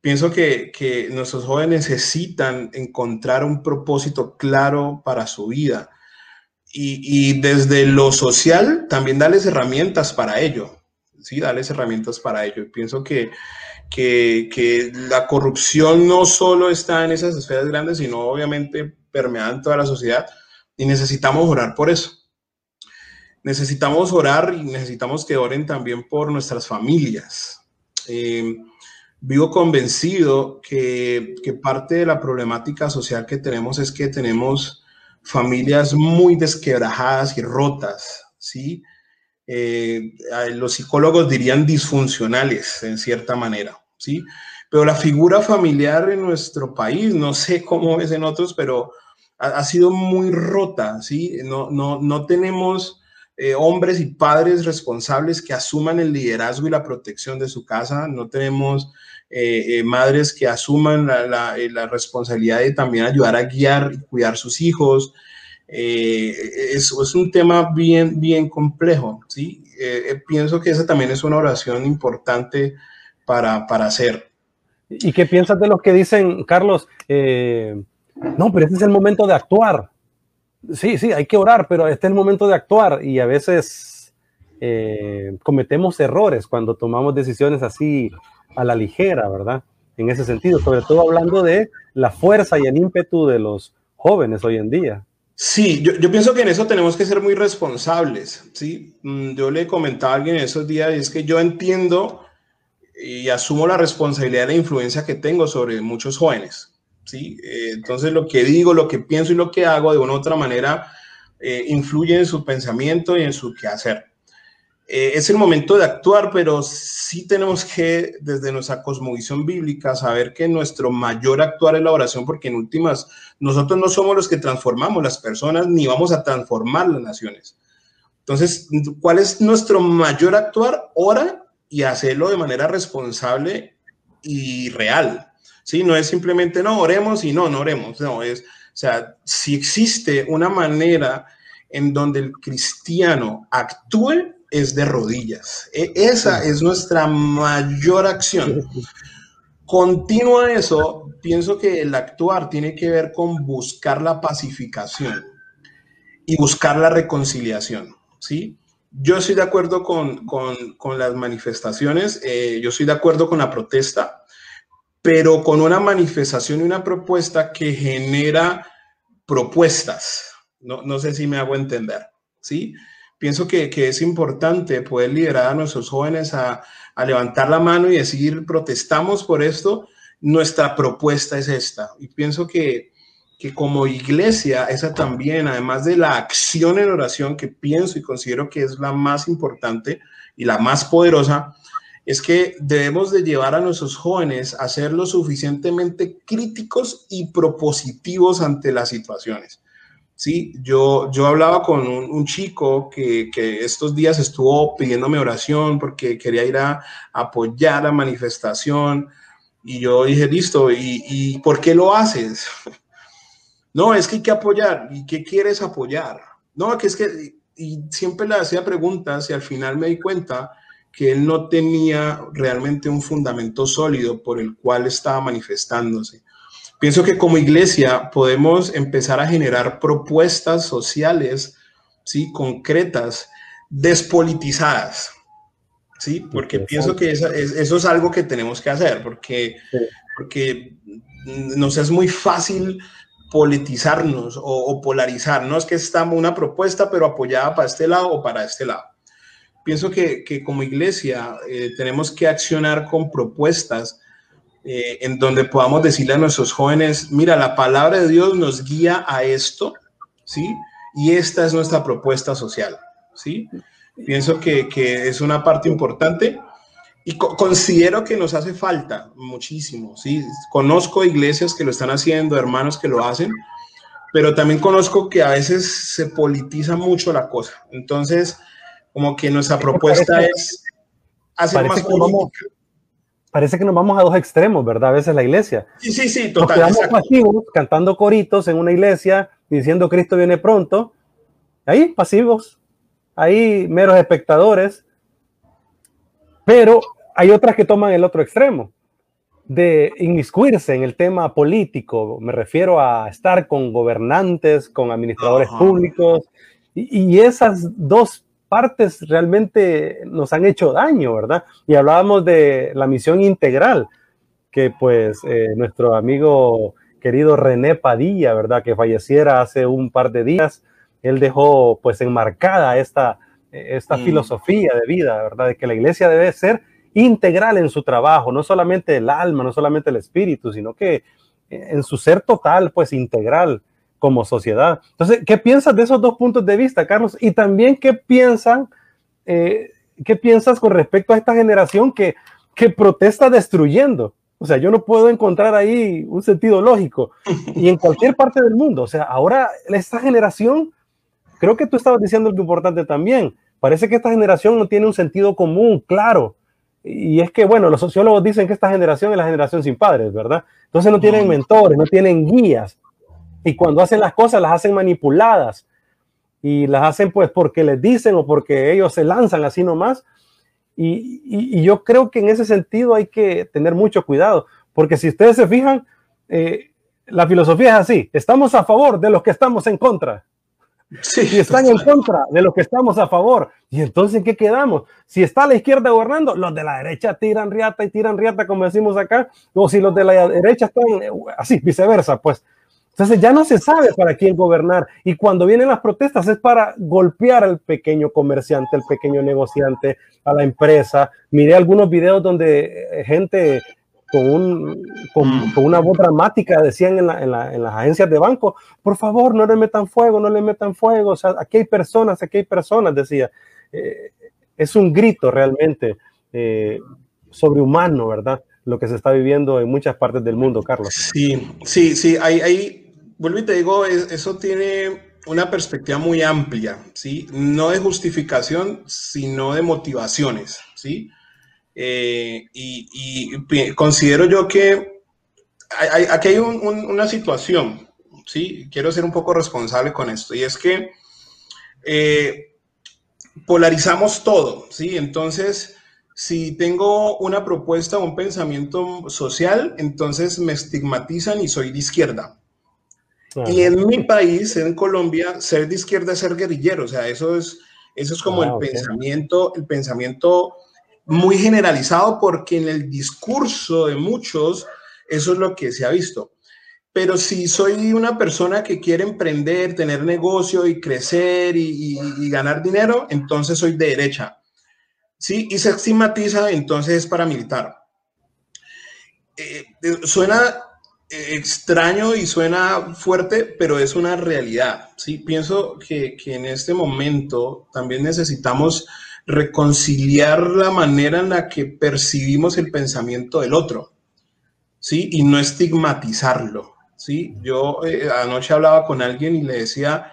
Pienso que, que, nuestros jóvenes necesitan encontrar un propósito claro para su vida y, y, desde lo social también darles herramientas para ello, ¿sí? Darles herramientas para ello. Pienso que, que, que la corrupción no solo está en esas esferas grandes, sino obviamente permeada en toda la sociedad y necesitamos orar por eso. Necesitamos orar y necesitamos que oren también por nuestras familias. Eh, vivo convencido que, que, parte de la problemática social que tenemos es que tenemos familias muy desquebrajadas y rotas, ¿sí? Eh, los psicólogos dirían disfuncionales en cierta manera, ¿sí? Pero la figura familiar en nuestro país, no sé cómo es en otros, pero ha, ha sido muy rota, ¿sí? No, no, no tenemos eh, hombres y padres responsables que asuman el liderazgo y la protección de su casa, no tenemos eh, eh, madres que asuman la, responsabilidad de también ayudar a guiar y cuidar sus hijos. es, es, un tema bien, bien complejo, ¿sí? pienso que esa también es una oración importante para, para hacer. ¿Y qué piensas de los que dicen, Carlos? no, pero este es el momento de actuar sí, sí, hay que orar, pero este es el momento de actuar y a veces eh, cometemos errores cuando tomamos decisiones así a la ligera, ¿verdad? En ese sentido, sobre todo hablando de la fuerza y el ímpetu de los jóvenes hoy en día. Sí, yo, pienso que en eso tenemos que ser muy responsables, ¿sí? Mm, yo le comentaba a alguien esos días y es que yo entiendo y asumo la responsabilidad de la influencia que tengo sobre muchos jóvenes, ¿sí? Eh, entonces lo que digo, lo que pienso y lo que hago de una u otra manera eh, influye en su pensamiento y en su quehacer. Eh, es el momento de actuar, pero sí tenemos que, desde nuestra cosmovisión bíblica, saber que nuestro mayor actuar es la oración, porque en últimas, nosotros no somos los que transformamos las personas, ni vamos a transformar las naciones. Entonces, ¿cuál es nuestro mayor actuar? Ora y hacerlo de manera responsable y real. ¿Sí? No es simplemente, no, oremos y no, no oremos. No, es, o sea, si existe una manera en donde el cristiano actúe, es de rodillas. E, esa es nuestra mayor acción. Continúa eso, pienso que el actuar tiene que ver con buscar la pacificación y buscar la reconciliación, ¿sí? Yo estoy de acuerdo con, las manifestaciones, eh, yo estoy de acuerdo con la protesta, pero con una manifestación y una propuesta que genera propuestas. No, no sé si me hago entender, ¿sí? pienso que, es importante poder liderar a nuestros jóvenes a, levantar la mano y decir, protestamos por esto, nuestra propuesta es esta. Y pienso que, que como iglesia, esa también, además de la acción en oración, que pienso y considero que es la más importante y la más poderosa, es que debemos de llevar a nuestros jóvenes a ser lo suficientemente críticos y propositivos ante las situaciones. Sí, yo, yo hablaba con un, chico que, estos días estuvo pidiéndome oración porque quería ir a, apoyar la manifestación y yo dije, listo, ¿y, ¿y por qué lo haces? [LAUGHS] No, es que hay que apoyar. ¿Y qué quieres apoyar? No, que es que, y siempre le hacía preguntas y al final me di cuenta que él no tenía realmente un fundamento sólido por el cual estaba manifestándose. Pienso que como iglesia podemos empezar a generar propuestas sociales, ¿sí? Concretas, despolitizadas, ¿sí? Porque pienso que eso es, algo que tenemos que hacer, porque, porque nos es muy fácil politizarnos o, polarizar. No es que estamos una propuesta, pero apoyada para este lado o para este lado. Pienso que, como iglesia eh, tenemos que accionar con propuestas eh, en donde podamos decirle a nuestros jóvenes, mira, la palabra de Dios nos guía a esto, ¿sí? Y esta es nuestra propuesta social, ¿sí? Pienso que, que es una parte importante y considero que nos hace falta muchísimo, ¿sí? Conozco iglesias que lo están haciendo, hermanos que lo hacen, pero también conozco que a veces se politiza mucho la cosa. Entonces, como que nuestra propuesta es hacer más política parece que nos vamos a dos extremos, ¿verdad? A veces la iglesia. Sí, sí, sí, total. Nos quedamos pasivos, cantando coritos en una iglesia, diciendo Cristo viene pronto. Ahí, pasivos. Ahí, meros espectadores. Pero hay otras que toman el otro extremo, de inmiscuirse en el tema político. Me refiero a estar con gobernantes, con administradores públicos. Y, y esas dos partes realmente nos han hecho daño, ¿verdad? Y hablábamos de la misión integral, que pues eh, nuestro amigo querido René Padilla, ¿verdad? Que falleciera hace un par de días, él dejó pues enmarcada esta, esta mm. filosofía de vida, ¿verdad? De que la iglesia debe ser integral en su trabajo, no solamente el alma, no solamente el espíritu, sino que en su ser total, pues integral como sociedad. Entonces, ¿qué piensas de esos dos puntos de vista, Carlos? Y también, ¿qué piensan, eh, qué piensas con respecto a esta generación que, que protesta destruyendo? O sea, yo no puedo encontrar ahí un sentido lógico. Y en cualquier parte del mundo. O sea, ahora esta generación, creo que tú estabas diciendo algo importante también. Parece que esta generación no tiene un sentido común, claro. Y es que, bueno, los sociólogos dicen que esta generación es la generación sin padres, ¿verdad? Entonces no tienen mentores, no tienen guías. Y cuando hacen las cosas, las hacen manipuladas. Y las hacen pues porque les dicen o porque ellos se lanzan así nomás. Y, y, yo creo que en ese sentido hay que tener mucho cuidado. Porque si ustedes se fijan, eh, la filosofía es así. Estamos a favor de los que estamos en contra. y están en contra de lo que estamos a favor. ¿Y entonces qué quedamos? Si está la izquierda gobernando, los de la derecha tiran riata y tiran riata, como decimos acá, o si los de la derecha están eh, así, viceversa, pues. Entonces ya no se sabe para quién gobernar. Y cuando vienen las protestas es para golpear al pequeño comerciante, al pequeño negociante, a la empresa. Miré algunos videos donde eh, gente con, un, con, una voz dramática decían en, en, las agencias de banco, por favor, no le metan fuego, no le metan fuego. O sea, aquí hay personas, aquí hay personas, decía. Eh, es un grito realmente eh, sobrehumano, ¿verdad? Lo que se está viviendo en muchas partes del mundo, Carlos. Sí, sí, sí, hay, hay vuelvo y te digo, eso tiene una perspectiva muy amplia, ¿sí? No de justificación, sino de motivaciones, ¿sí? Eh, y, considero yo que aquí hay una situación, ¿sí? Quiero ser un poco responsable con esto, y es que eh, polarizamos todo, ¿sí? Entonces, si tengo una propuesta o un pensamiento social, entonces me estigmatizan y soy de izquierda. Y en mi país, en Colombia, ser de izquierda es ser guerrillero, o sea, eso es, eso es como el ah, pensamiento, el pensamiento muy generalizado, porque en el discurso de muchos, eso es lo que se ha visto. Pero si soy una persona que quiere emprender, tener negocio y crecer y, ganar dinero, entonces soy de derecha. ¿Sí? Y se estigmatiza, entonces es paramilitar. Eh, eh, suena extraño y suena fuerte, pero es una realidad. ¿sí? Pienso que, que, en este momento también necesitamos reconciliar la manera en la que percibimos el pensamiento del otro, ¿sí? Y no estigmatizarlo, ¿sí? Yo eh, anoche hablaba con alguien y le decía,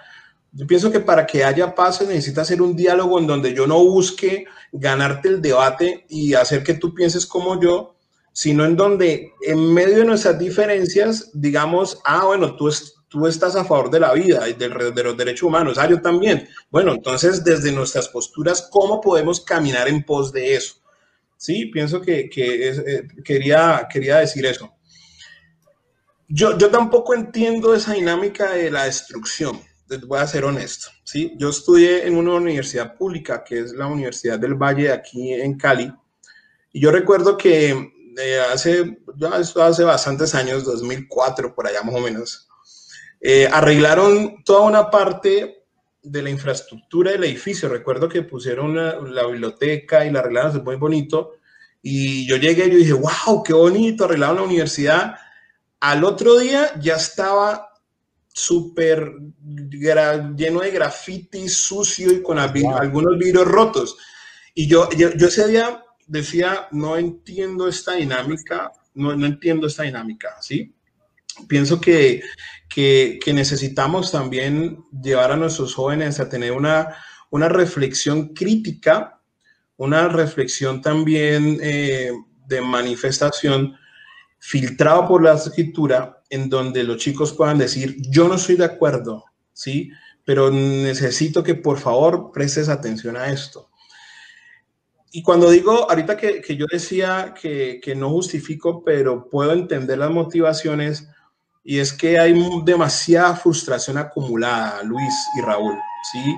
yo pienso que para que haya paz se necesita hacer un diálogo en donde yo no busque ganarte el debate y hacer que tú pienses como yo, sino en donde en medio de nuestras diferencias digamos, ah, bueno, tú, tú estás a favor de la vida y de, de los derechos humanos, ah, yo también. Bueno, entonces desde nuestras posturas, ¿cómo podemos caminar en pos de eso? Sí, pienso que, que eh, quería, quería decir eso. Yo, yo tampoco entiendo esa dinámica de la destrucción, voy a ser honesto. ¿sí? Yo estudié en una universidad pública, que es la Universidad del Valle aquí en Cali, y yo recuerdo que hace, hace bastantes años, 2004 por allá más o menos, eh, arreglaron toda una parte de la infraestructura del edificio. Recuerdo que pusieron la biblioteca y la arreglaron, es muy bonito. Y yo llegué y yo dije, wow, qué bonito, arreglaron la universidad. Al otro día ya estaba súper lleno de graffiti, sucio y con algunos vidrios rotos. Y yo, yo, yo, ese día decía, no entiendo esta dinámica, no, no entiendo esta dinámica, ¿sí? Pienso que, que, necesitamos también llevar a nuestros jóvenes a tener una, una reflexión crítica, una reflexión también eh, de manifestación filtrado por la escritura, en donde los chicos puedan decir, yo no estoy de acuerdo, ¿sí? Pero necesito que por favor prestes atención a esto y cuando digo, ahorita que, que yo decía que, que, no justifico, pero puedo entender las motivaciones, y es que hay demasiada frustración acumulada, Luis y Raúl, ¿sí?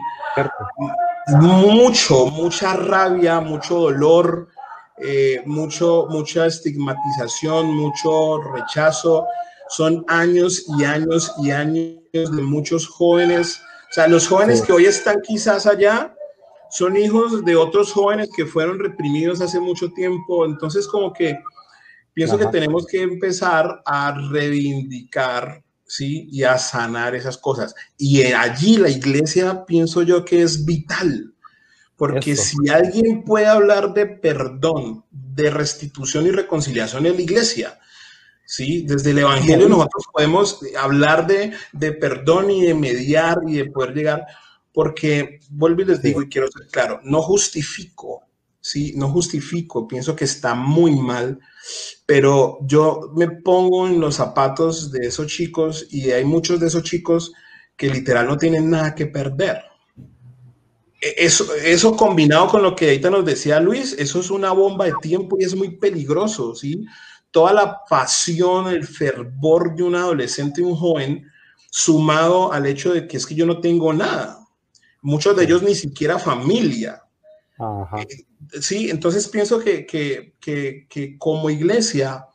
Mucho, mucha rabia, mucho dolor, eh, mucho, mucha estigmatización, mucho rechazo. Son años y años y años de muchos jóvenes. O sea, los jóvenes que hoy están quizás allá, son hijos de otros jóvenes que fueron reprimidos hace mucho tiempo. Entonces, como que pienso que tenemos que empezar a reivindicar, ¿sí? Y a sanar esas cosas. Y allí la iglesia, pienso yo que es vital. Porque si alguien puede hablar de perdón, de restitución y reconciliación en la iglesia, ¿sí? Desde el Evangelio nosotros podemos hablar de, de perdón y de mediar y de poder llegar porque vuelvo y les digo y quiero ser claro, no justifico, sí, no justifico, pienso que está muy mal, pero yo me pongo en los zapatos de esos chicos y hay muchos de esos chicos que literal no tienen nada que perder. E, eso, eso combinado con lo que ahorita nos decía Luis, eso es una bomba de tiempo y es muy peligroso, ¿sí? Toda la pasión, el fervor de un adolescente y un joven sumado al hecho de que es que yo no tengo nada. Muchos de ellos ni siquiera familia. Eh, sí, entonces pienso que, que, que, que, como iglesia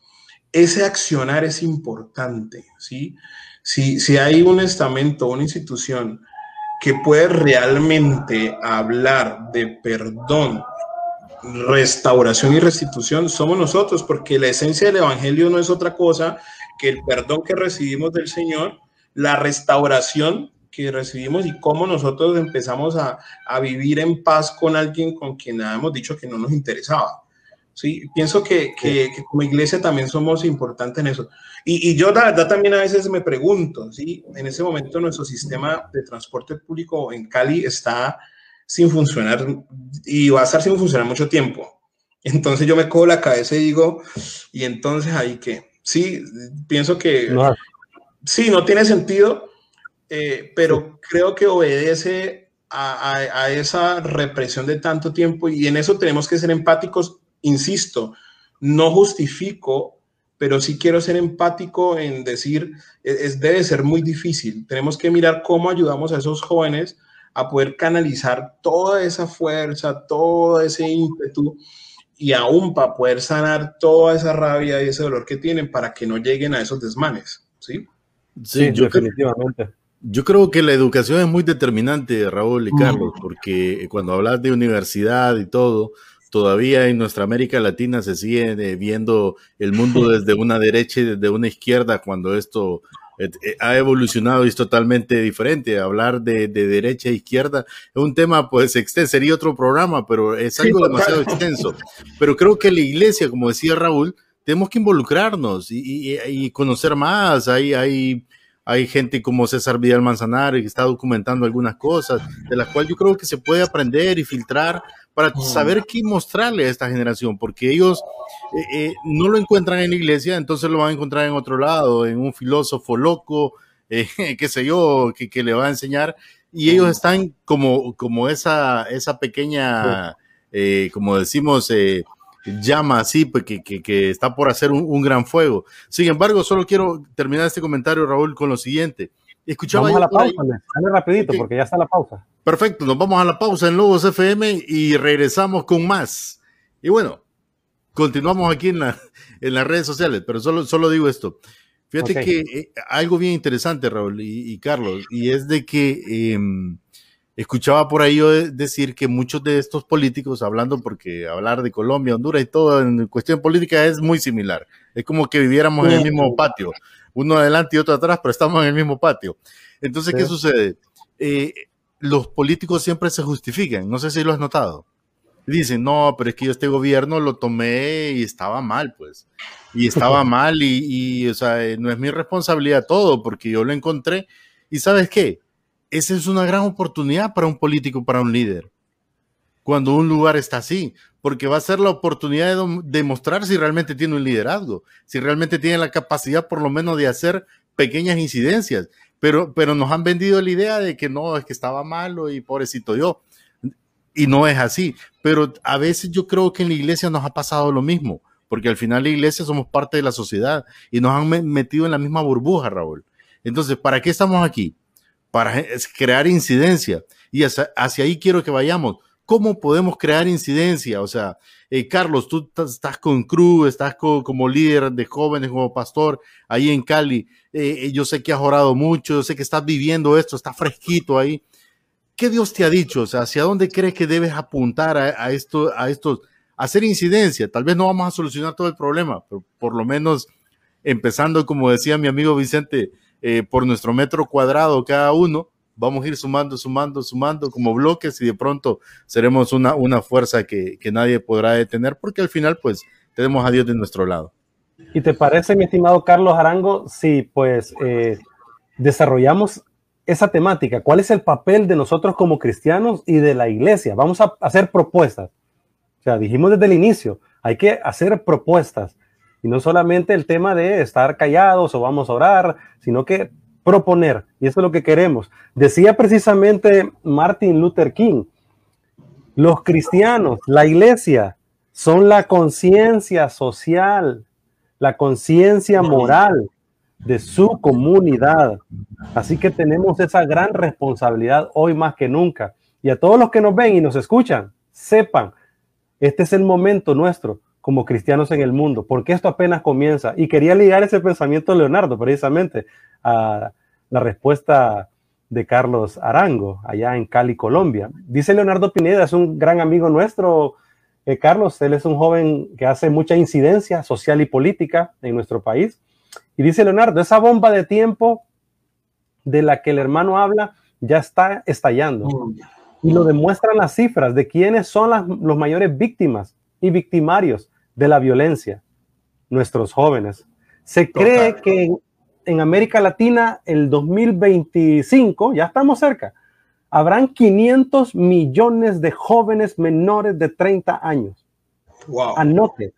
ese accionar es importante, ¿sí? Si, si hay un estamento, una institución que puede realmente hablar de perdón, restauración y restitución, somos nosotros, porque la esencia del Evangelio no es otra cosa que el perdón que recibimos del Señor, la restauración que recibimos y cómo nosotros empezamos a, a vivir en paz con alguien con quien habíamos dicho que no nos interesaba. Sí, pienso que, que, como iglesia también somos importantes en eso. Y, y, yo la verdad también a veces me pregunto, ¿sí? En ese momento nuestro sistema de transporte público en Cali está sin funcionar y va a estar sin funcionar mucho tiempo. Entonces yo me cojo la cabeza y digo, ¿y entonces ahí qué? Sí, pienso que no. sí, no tiene sentido, eh, pero creo que obedece a, a, a, esa represión de tanto tiempo y en eso tenemos que ser empáticos insisto, no justifico, pero sí quiero ser empático en decir, e-, es, debe ser muy difícil. Tenemos que mirar cómo ayudamos a esos jóvenes a poder canalizar toda esa fuerza, todo ese ímpetu y aún para poder sanar toda esa rabia y ese dolor que tienen para que no lleguen a esos desmanes. Sí, sí, yo definitivamente. Creo, yo creo que la educación es muy determinante, Raúl y Carlos, porque cuando hablas de universidad y todo, todavía en nuestra América Latina se sigue eh, viendo el mundo [LAUGHS] desde una derecha y desde una izquierda cuando esto eh, eh, ha evolucionado y es totalmente diferente. Hablar de, de, derecha e izquierda es un tema, pues, extenso, sería otro programa, pero es algo demasiado extenso. Pero creo que la iglesia, como decía Raúl, tenemos que involucrarnos y, y, y conocer más. Hay, hay, hay gente como César Vidal que está documentando algunas cosas, de las cuales yo creo que se puede aprender y filtrar para saber qué mostrarle a esta generación, porque ellos eh, eh, no lo encuentran en la iglesia, entonces lo van a encontrar en otro lado, en un filósofo loco, [LAUGHS] eh, qué sé yo, que, que, le va a enseñar, y ellos están como, como esa, esa pequeña, eh, como decimos, eh, llama así, pues, que, que, está por hacer un, un, gran fuego. Sin embargo, solo quiero terminar este comentario, Raúl, con lo siguiente. Escuchaba Vamos a la pausa, dale rapidito, porque ya está la pausa. Perfecto, nos vamos a la pausa en Lobos FM y regresamos con más. Y bueno, continuamos aquí en, la, en las redes sociales, pero solo, solo digo esto. Fíjate okay. que eh, algo bien interesante, Raúl y, y, Carlos, y es de que eh, escuchaba por ahí yo decir que muchos de estos políticos, hablando porque hablar de Colombia, Honduras y todo en cuestión política es muy similar. Es como que viviéramos sí. en el mismo patio, uno adelante y otro atrás, pero estamos en el mismo patio. Entonces, sí. ¿qué sucede? Eh, los políticos siempre se justifican, no sé si lo has notado. Dicen, no, pero es que yo este gobierno lo tomé y estaba mal, pues. Y estaba [LAUGHS] mal y, y, o sea, no es mi responsabilidad todo, porque yo lo encontré. Y sabes qué? Esa es una gran oportunidad para un político, para un líder. Cuando un lugar está así, porque va a ser la oportunidad de demostrar si realmente tiene un liderazgo, si realmente tiene la capacidad por lo menos de hacer pequeñas incidencias pero, pero nos han vendido la idea de que no, es que estaba malo y pobrecito yo. Y no es así. Pero a veces yo creo que en la iglesia nos ha pasado lo mismo, porque al final la iglesia somos parte de la sociedad y nos han metido en la misma burbuja, Raúl. Entonces, ¿para qué estamos aquí? Para crear incidencia. Y hacia, ahí quiero que vayamos. ¿Cómo podemos crear incidencia? O sea, eh, Carlos, tú estás con Cruz, estás como líder de jóvenes, como pastor ahí en Cali. Eh, eh, yo sé que has orado mucho, yo sé que estás viviendo esto, está fresquito ahí. ¿Qué Dios te ha dicho? O sea, ¿hacia dónde crees que debes apuntar a, a esto, a estos, hacer incidencia? Tal vez no vamos a solucionar todo el problema, pero por lo menos empezando, como decía mi amigo Vicente, eh, por nuestro metro cuadrado cada uno, vamos a ir sumando, sumando, sumando como bloques y de pronto seremos una, una fuerza que, que nadie podrá detener porque al final pues tenemos a Dios de nuestro lado. ¿Y te parece, mi estimado Carlos Arango, si pues eh, desarrollamos esa temática? ¿Cuál es el papel de nosotros como cristianos y de la iglesia? Vamos a hacer propuestas. O sea, dijimos desde el inicio, hay que hacer propuestas. Y no solamente el tema de estar callados o vamos a orar, sino que proponer. Y eso es lo que queremos. Decía precisamente Martin Luther King, los cristianos, la iglesia, son la conciencia social la conciencia moral, de su comunidad. Así que tenemos esa gran responsabilidad hoy más que nunca. Y a todos los que nos ven y nos escuchan, sepan, este es el momento nuestro como cristianos en el mundo, porque esto apenas comienza. Y quería ligar ese pensamiento, Leonardo, precisamente a la respuesta de Carlos Arango, allá en Cali, Colombia. Dice Leonardo Pineda, es un gran amigo nuestro, eh, Carlos, él es un joven que hace mucha incidencia social y política en nuestro país. Y dice Leonardo, esa bomba de tiempo de la que el hermano habla ya está estallando. Mm. Y lo demuestran las cifras de quiénes son las los mayores víctimas y victimarios de la violencia, nuestros jóvenes. Se cree que en, América Latina el 2025, ya estamos cerca, habrán 500 millones de jóvenes menores de 30 años. Wow. Anote.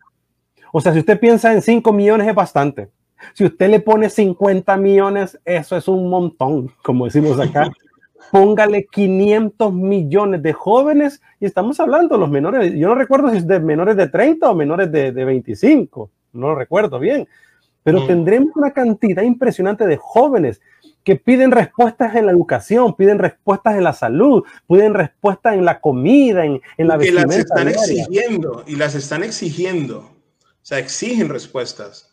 O sea, si usted piensa en 5 millones es bastante. Si usted le pone 50 millones, eso es un montón, como decimos acá. [LAUGHS] póngale 500 millones de jóvenes y estamos hablando los menores, yo no recuerdo si es de menores de 30 o menores de, 25, no lo recuerdo bien, pero mm. tendremos una cantidad impresionante de jóvenes que piden respuestas en la educación, piden respuestas en la salud, piden respuestas en la comida, en, en la Que las están exigiendo y las están exigiendo, o sea, exigen respuestas.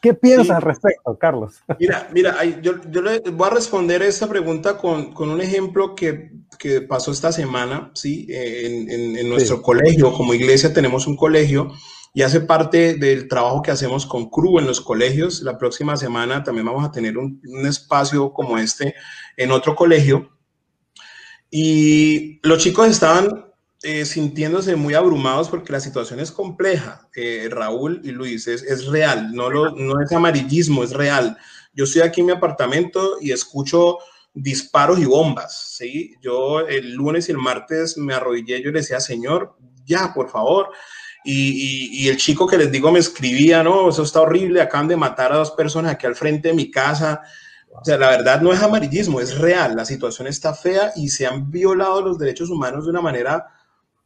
¿Qué piensas al respecto, Carlos? [LAUGHS] Mira, mira, yo, yo le voy a responder esta pregunta con, con un ejemplo que, que, pasó esta semana, ¿sí? En, en, nuestro colegio, como iglesia tenemos un colegio y hace parte del trabajo que hacemos con CRU en los colegios. La próxima semana también vamos a tener un, un espacio como este en otro colegio. Y los chicos estaban eh, sintiéndose muy abrumados porque la situación es compleja. Eh, Raúl y Luis, es, real, no, lo, no es amarillismo, es real. Yo estoy aquí en mi apartamento y escucho disparos y bombas, ¿sí? Yo el lunes y el martes me arrodillé, yo le decía, Señor, ya, por favor. Y, y, el chico que les digo me escribía, no, eso está horrible, acaban de matar a dos personas aquí al frente de mi casa. O sea, la verdad no es amarillismo, es real, la situación está fea y se han violado los derechos humanos de una manera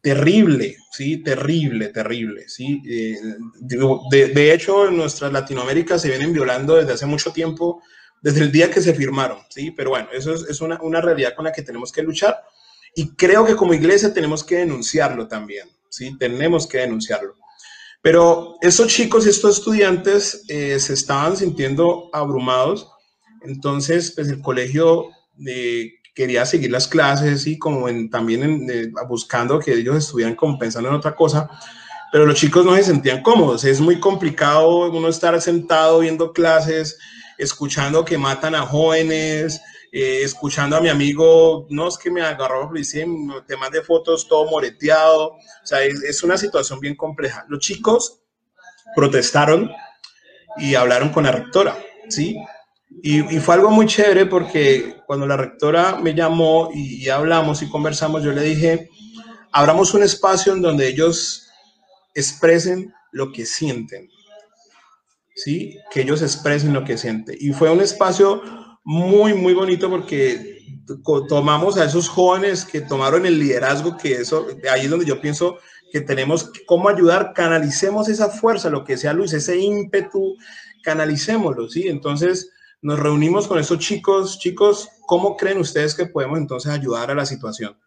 terrible, sí, terrible, terrible, sí. Eh, de, hecho, en nuestra Latinoamérica se vienen violando desde hace mucho tiempo, desde el día que se firmaron, sí, pero bueno, eso es, una, una, realidad con la que tenemos que luchar y creo que como iglesia tenemos que denunciarlo también, sí, tenemos que denunciarlo. Pero estos chicos y estos estudiantes eh, se estaban sintiendo abrumados, entonces, pues el colegio de quería seguir las clases y como también eh, buscando que ellos estuvieran compensando en otra cosa, pero los chicos no se sentían cómodos. Es muy complicado uno estar sentado viendo clases, escuchando que matan a jóvenes, eh, escuchando a mi amigo, no es que me agarró la policía, te mande fotos todo moreteado, o sea, es, es una situación bien compleja. Los chicos protestaron y hablaron con la rectora, ¿sí? Y, fue algo muy chévere porque cuando la rectora me llamó y, hablamos y conversamos, yo le dije, abramos un espacio en donde ellos expresen lo que sienten. ¿Sí? Que ellos expresen lo que sienten. Y fue un espacio muy, muy bonito porque tomamos a esos jóvenes que tomaron el liderazgo, que eso, ahí es donde yo pienso que tenemos cómo ayudar, canalicemos esa fuerza, lo que sea Luis, ese ímpetu, canalicémoslo, ¿sí? Entonces, nos reunimos con esos chicos, chicos, ¿cómo creen ustedes que podemos entonces ayudar a la situación?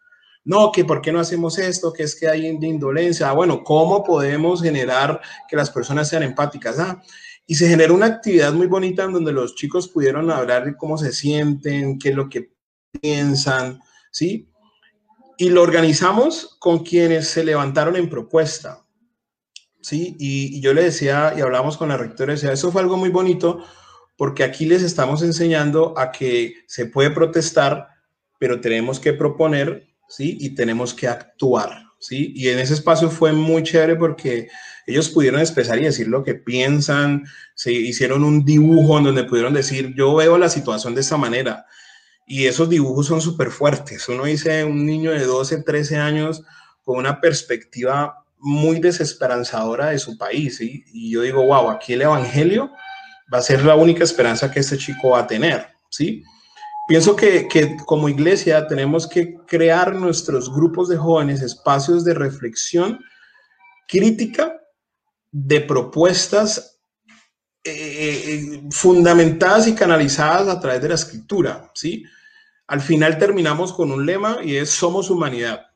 No, que por qué no hacemos esto, que es que hay indolencia. Ah, bueno, ¿cómo podemos generar que las personas sean empáticas? Ah, y se generó una actividad muy bonita en donde los chicos pudieron hablar de cómo se sienten, qué es lo que piensan, ¿sí? Y lo organizamos con quienes se levantaron en propuesta, ¿sí? Y, y yo le decía, y hablamos con la rectora, decía, eso fue algo muy bonito porque aquí les estamos enseñando a que se puede protestar, pero tenemos que proponer, ¿sí? Y tenemos que actuar, ¿sí? Y en ese espacio fue muy chévere porque ellos pudieron expresar y decir lo que piensan, se hicieron un dibujo en donde pudieron decir, yo veo la situación de esta manera. Y esos dibujos son súper fuertes. Uno dice un niño de 12, 13 años con una perspectiva muy desesperanzadora de su país, ¿sí? Y yo digo, wow, aquí el Evangelio va a ser la única esperanza que este chico va a tener, ¿sí? Pienso que, como iglesia tenemos que crear nuestros grupos de jóvenes espacios de reflexión crítica de propuestas eh, fundamentadas y canalizadas a través de la escritura, ¿sí? Al final terminamos con un lema y es somos humanidad,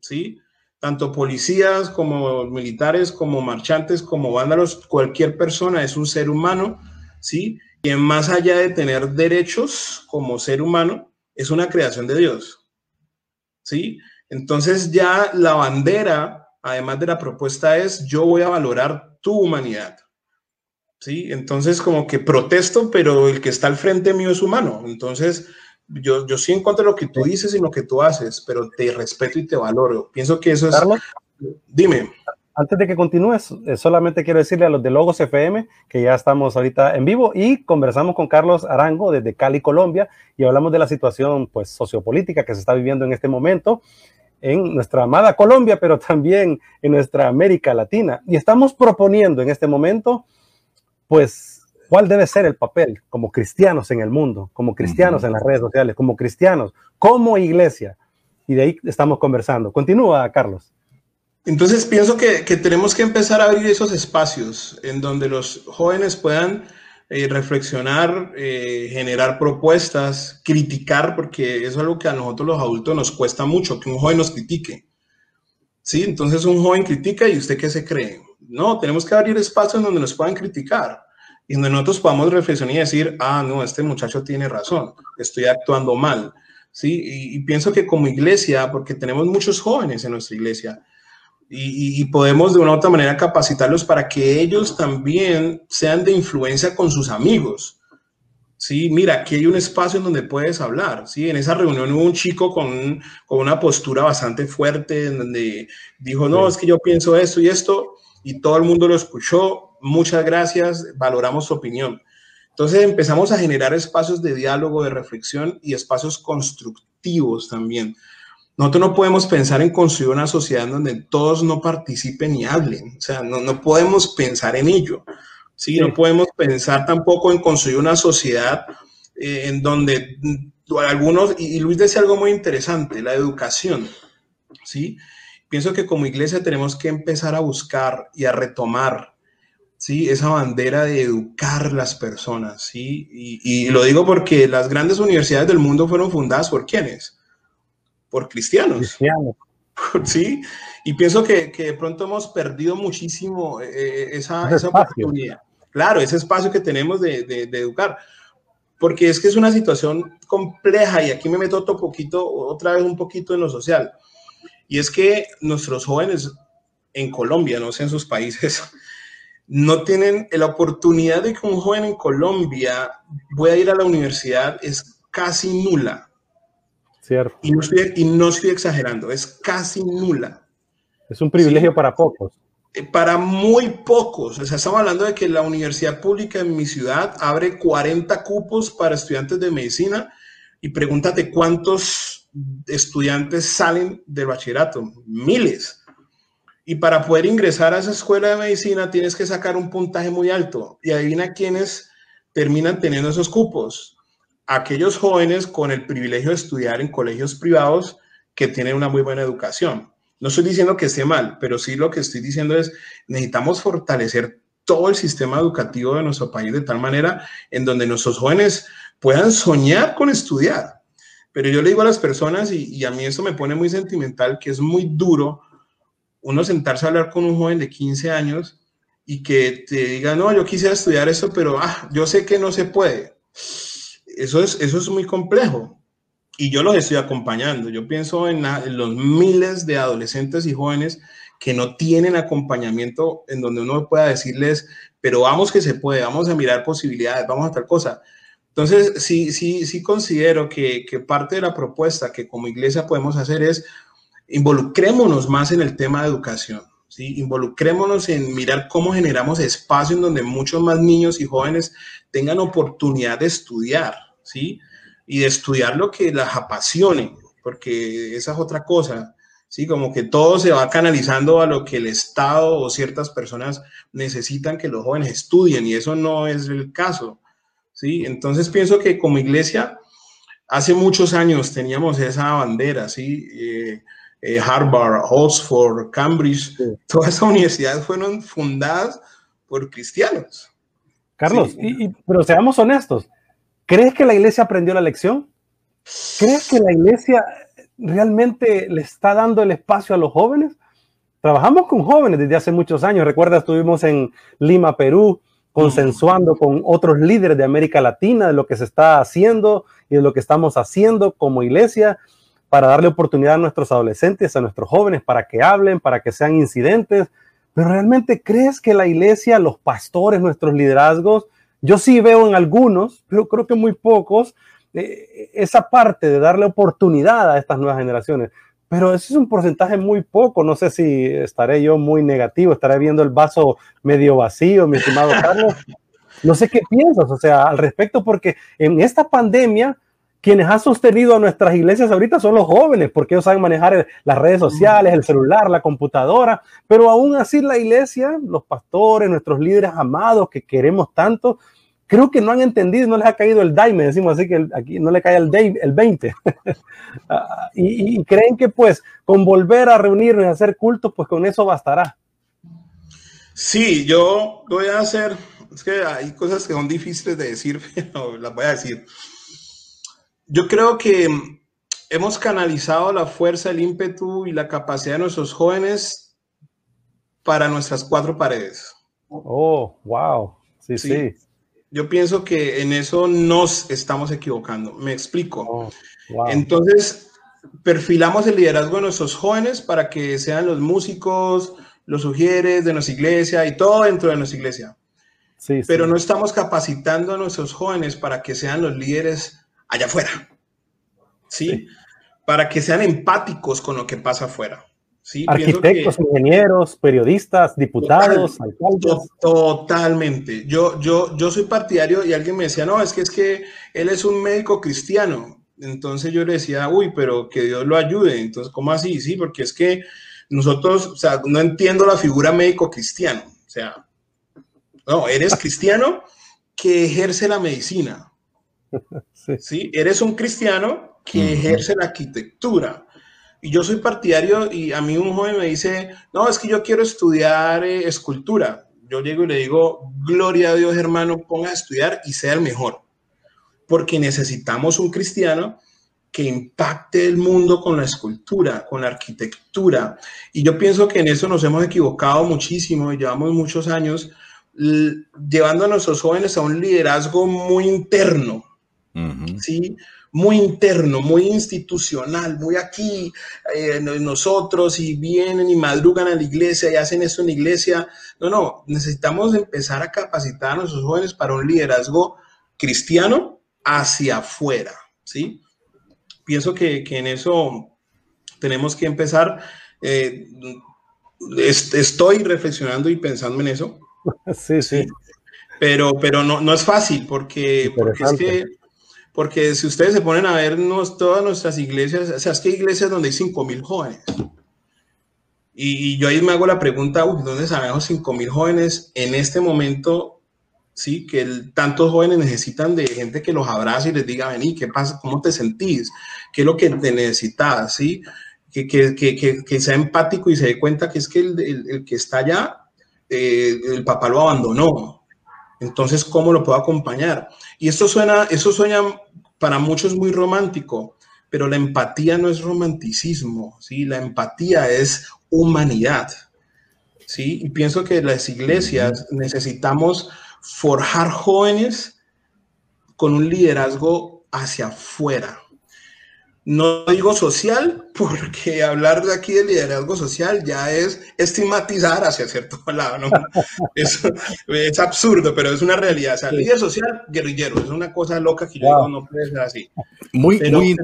¿sí? Tanto policías como militares, como marchantes, como vándalos, cualquier persona es un ser humano, ¿sí? Y más allá de tener derechos como ser humano, es una creación de Dios, ¿sí? Entonces ya la bandera, además de la propuesta, es yo voy a valorar tu humanidad, ¿sí? Entonces como que protesto, pero el que está al frente mío es humano. Entonces yo, yo sí encuentro lo que tú dices y lo que tú haces, pero te respeto y te valoro. Pienso que eso es... Carlos, dime. Antes de que continúes, eh, solamente quiero decirle a los de Logos FM que ya estamos ahorita en vivo y conversamos con Carlos Arango desde Cali, Colombia, y hablamos de la situación pues sociopolítica que se está viviendo en este momento en nuestra amada Colombia, pero también en nuestra América Latina. Y estamos proponiendo en este momento pues, ¿cuál debe ser el papel como cristianos en el mundo, como cristianos en las redes sociales, como cristianos, como iglesia? Y de ahí estamos conversando. Continúa, Carlos. Entonces pienso que, tenemos que empezar a abrir esos espacios en donde los jóvenes puedan eh, reflexionar, eh, generar propuestas, criticar, porque eso es algo que a nosotros los adultos nos cuesta mucho, que un joven nos critique. Sí, entonces un joven critica y usted qué se cree. No, tenemos que abrir espacios donde nos puedan criticar y donde nosotros podamos reflexionar y decir, ah, no, este muchacho tiene razón, estoy actuando mal. ¿sí? Y, pienso que como iglesia, porque tenemos muchos jóvenes en nuestra iglesia, y, podemos de una u otra manera capacitarlos para que ellos también sean de influencia con sus amigos. Sí, mira, aquí hay un espacio en donde puedes hablar. Sí, en esa reunión hubo un chico con, con una postura bastante fuerte, en donde dijo, no, es que yo pienso esto y esto, y todo el mundo lo escuchó. Muchas gracias, valoramos su opinión. Entonces empezamos a generar espacios de diálogo, de reflexión y espacios constructivos también. Nosotros no podemos pensar en construir una sociedad donde todos no participen y hablen. O sea, no, no podemos pensar en ello. ¿sí? No podemos pensar tampoco en construir una sociedad eh, en donde algunos, y Luis decía algo muy interesante, la educación. ¿sí? pienso que como iglesia tenemos que empezar a buscar y a retomar ¿sí? esa bandera de educar las personas. ¿sí? Y, lo digo porque las grandes universidades del mundo fueron fundadas por quiénes? Por cristianos. Cristianos. [LAUGHS] ¿Sí? Y pienso que, que, de pronto hemos perdido muchísimo eh, eh, esa, esa oportunidad. Claro, ese espacio que tenemos de, de, de, educar. Porque es que es una situación compleja y aquí me meto otro poquito, otra vez un poquito en lo social. Y es que nuestros jóvenes en Colombia, no sé en sus países, no tienen la oportunidad de que un joven en Colombia pueda ir a la universidad, es casi nula. Cierto. Y no estoy, y no estoy exagerando, es casi nula. Es un privilegio para pocos. Eh, para muy pocos. O sea, estamos hablando de que la universidad pública en mi ciudad abre 40 cupos para estudiantes de medicina y pregúntate cuántos estudiantes salen del bachillerato, miles. Y para poder ingresar a esa escuela de medicina tienes que sacar un puntaje muy alto. Y adivina quiénes terminan teniendo esos cupos. Aquellos jóvenes con el privilegio de estudiar en colegios privados que tienen una muy buena educación. No estoy diciendo que esté mal, pero sí lo que estoy diciendo es necesitamos fortalecer todo el sistema educativo de nuestro país de tal manera en donde nuestros jóvenes puedan soñar con estudiar pero yo le digo a las personas, y, a mí eso me pone muy sentimental, que es muy duro uno sentarse a hablar con un joven de 15 años y que te diga, no, yo quisiera estudiar eso, pero ah, yo sé que no se puede. Eso es, eso es muy complejo. Y yo los estoy acompañando. Yo pienso en, los miles de adolescentes y jóvenes que no tienen acompañamiento en donde uno pueda decirles, pero vamos que se puede, vamos a mirar posibilidades, vamos a tal cosa. Entonces, sí, sí, sí considero que, parte de la propuesta que como iglesia podemos hacer es involucrémonos más en el tema de educación. ¿sí? Involucrémonos en mirar cómo generamos espacio en donde muchos más niños y jóvenes tengan oportunidad de estudiar, ¿sí? Y de estudiar lo que las apasione, porque esa es otra cosa, ¿sí? Como que todo se va canalizando a lo que el Estado o ciertas personas necesitan que los jóvenes estudien y eso no es el caso. ¿sí? Entonces pienso que como iglesia, hace muchos años teníamos esa bandera, ¿sí? Eh, eh, Harvard, Oxford, Cambridge, todas esas universidades fueron fundadas por cristianos, Carlos, y, pero seamos honestos, ¿crees que la iglesia aprendió la lección? ¿Crees que la iglesia realmente le está dando el espacio a los jóvenes? Trabajamos con jóvenes desde hace muchos años. Recuerda, estuvimos en Lima, Perú, consensuando con otros líderes de América Latina de lo que se está haciendo y de lo que estamos haciendo como iglesia para darle oportunidad a nuestros adolescentes, a nuestros jóvenes, para que hablen, para que sean incidentes. Pero realmente crees que la iglesia, los pastores, nuestros liderazgos, yo sí veo en algunos, pero creo que muy pocos, eh, esa parte de darle oportunidad a estas nuevas generaciones. Pero eso es un porcentaje muy poco. No sé si estaré yo muy negativo, estaré viendo el vaso medio vacío, mi estimado Carlos. No sé qué piensas, o sea, al respecto, porque en esta pandemia, quienes han sostenido a nuestras iglesias ahorita son los jóvenes, porque ellos saben manejar las redes sociales, el celular, la computadora, pero aún así la iglesia, los pastores, nuestros líderes amados que queremos tanto, creo que no han entendido, no les ha caído el daime, decimos así que aquí no le cae el, el 20. [LAUGHS] Ah, y, creen que pues con volver a reunirnos y hacer cultos, pues con eso bastará. Sí, yo voy a hacer, es que hay cosas que son difíciles de decir, [LAUGHS] pero las voy a decir. Yo creo que hemos canalizado la fuerza, el ímpetu y la capacidad de nuestros jóvenes para nuestras cuatro paredes. Oh, wow. sí. sí. Yo pienso que en eso nos estamos equivocando. Me explico. Oh, Entonces, perfilamos el liderazgo de nuestros jóvenes para que sean los músicos, los sugieres de nuestra iglesia y todo dentro de nuestra iglesia. Sí, Pero no estamos capacitando a nuestros jóvenes para que sean los líderes allá afuera. ¿sí? Para que sean empáticos con lo que pasa afuera. Arquitectos, ingenieros, periodistas, diputados, alcaldes. Totalmente. Yo, yo, yo soy partidario y alguien me decía, no, es que es que él es un médico cristiano. Entonces yo le decía, uy, pero que Dios lo ayude. Entonces, ¿cómo así? Sí, porque es que nosotros, o sea, no entiendo la figura médico cristiano. O sea, no, eres [LAUGHS] cristiano que ejerce la medicina. Sí. ¿sí? Eres un cristiano que ejerce la arquitectura y yo soy partidario y a mí un joven me dice, no, es que yo quiero estudiar eh, escultura. Yo llego y le digo, gloria a Dios hermano, ponga a estudiar y sea el mejor. Porque necesitamos un cristiano que impacte el mundo con la escultura, con la arquitectura. Y yo pienso que en eso nos hemos equivocado muchísimo y llevamos muchos años llevando a nuestros jóvenes a un liderazgo muy interno, ¿sí? muy interno, muy institucional, muy aquí, eh, nosotros y vienen y madrugan a la iglesia y hacen esto en la iglesia. No, no, necesitamos empezar a capacitar a nuestros jóvenes para un liderazgo cristiano hacia afuera, ¿sí? Pienso que, en eso tenemos que empezar. Eh, estoy reflexionando y pensando en eso. [LAUGHS] Sí, sí. Pero, pero no, no es fácil porque, porque es que porque si ustedes se ponen a ver todas nuestras iglesias, o sea, es que hay iglesias donde hay 5 mil jóvenes. Y, yo ahí me hago la pregunta, ¿dónde sabemos 5 mil jóvenes en este momento? Sí, que tantos jóvenes necesitan de gente que los abrace y les diga, vení, ¿qué pasa? ¿Cómo te sentís? ¿Qué es lo que te necesitas? ¿Sí? Que, que, que, sea empático y se dé cuenta que es que el, el, que está allá, eh, el papá lo abandonó, entonces, ¿cómo lo puedo acompañar? Y esto suena, eso suena para muchos muy romántico, pero la empatía no es romanticismo, ¿sí? La empatía es humanidad, ¿sí? Y pienso que las iglesias necesitamos forjar jóvenes con un liderazgo hacia afuera, no digo social, [LAUGHS] porque hablar de aquí de liderazgo social ya es estigmatizar hacia cierto [LAUGHS] lado, ¿no? es, absurdo, pero es una realidad. O sea, líder social, guerrillero, es una cosa loca que yo digo, no puede ser así. Muy, muy,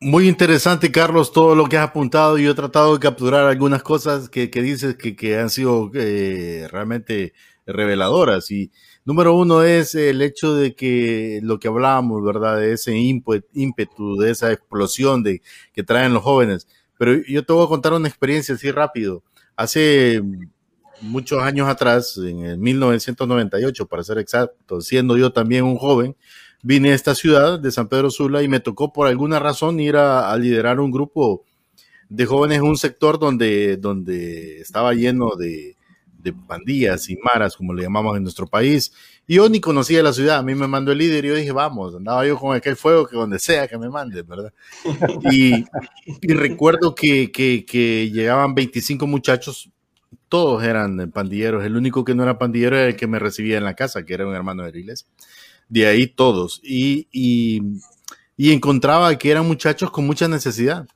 muy interesante, Carlos, todo lo que has apuntado. Yo he tratado de capturar algunas cosas que, dices que, que han sido eh, realmente reveladoras y Número uno es el hecho de que lo que hablábamos, ¿verdad? De ese ímpetu, de esa explosión de, que traen los jóvenes. Pero yo te voy a contar una experiencia así rápido. Hace muchos años atrás, en el 1998, para ser exacto, siendo yo también un joven, vine a esta ciudad de San Pedro Sula y me tocó por alguna razón ir a, liderar un grupo de jóvenes en un sector donde, donde estaba lleno de, pandillas y maras, como le llamamos en nuestro país. Y yo ni conocía la ciudad, a mí me mandó el líder y yo dije, vamos, andaba yo con aquel fuego que donde sea que me mande, ¿verdad? [LAUGHS] Y, recuerdo que, que, llegaban 25 muchachos, todos eran pandilleros, el único que no era pandillero era el que me recibía en la casa, que era un hermano de iglesia. De ahí todos. Y, y, y encontraba que eran muchachos con mucha necesidad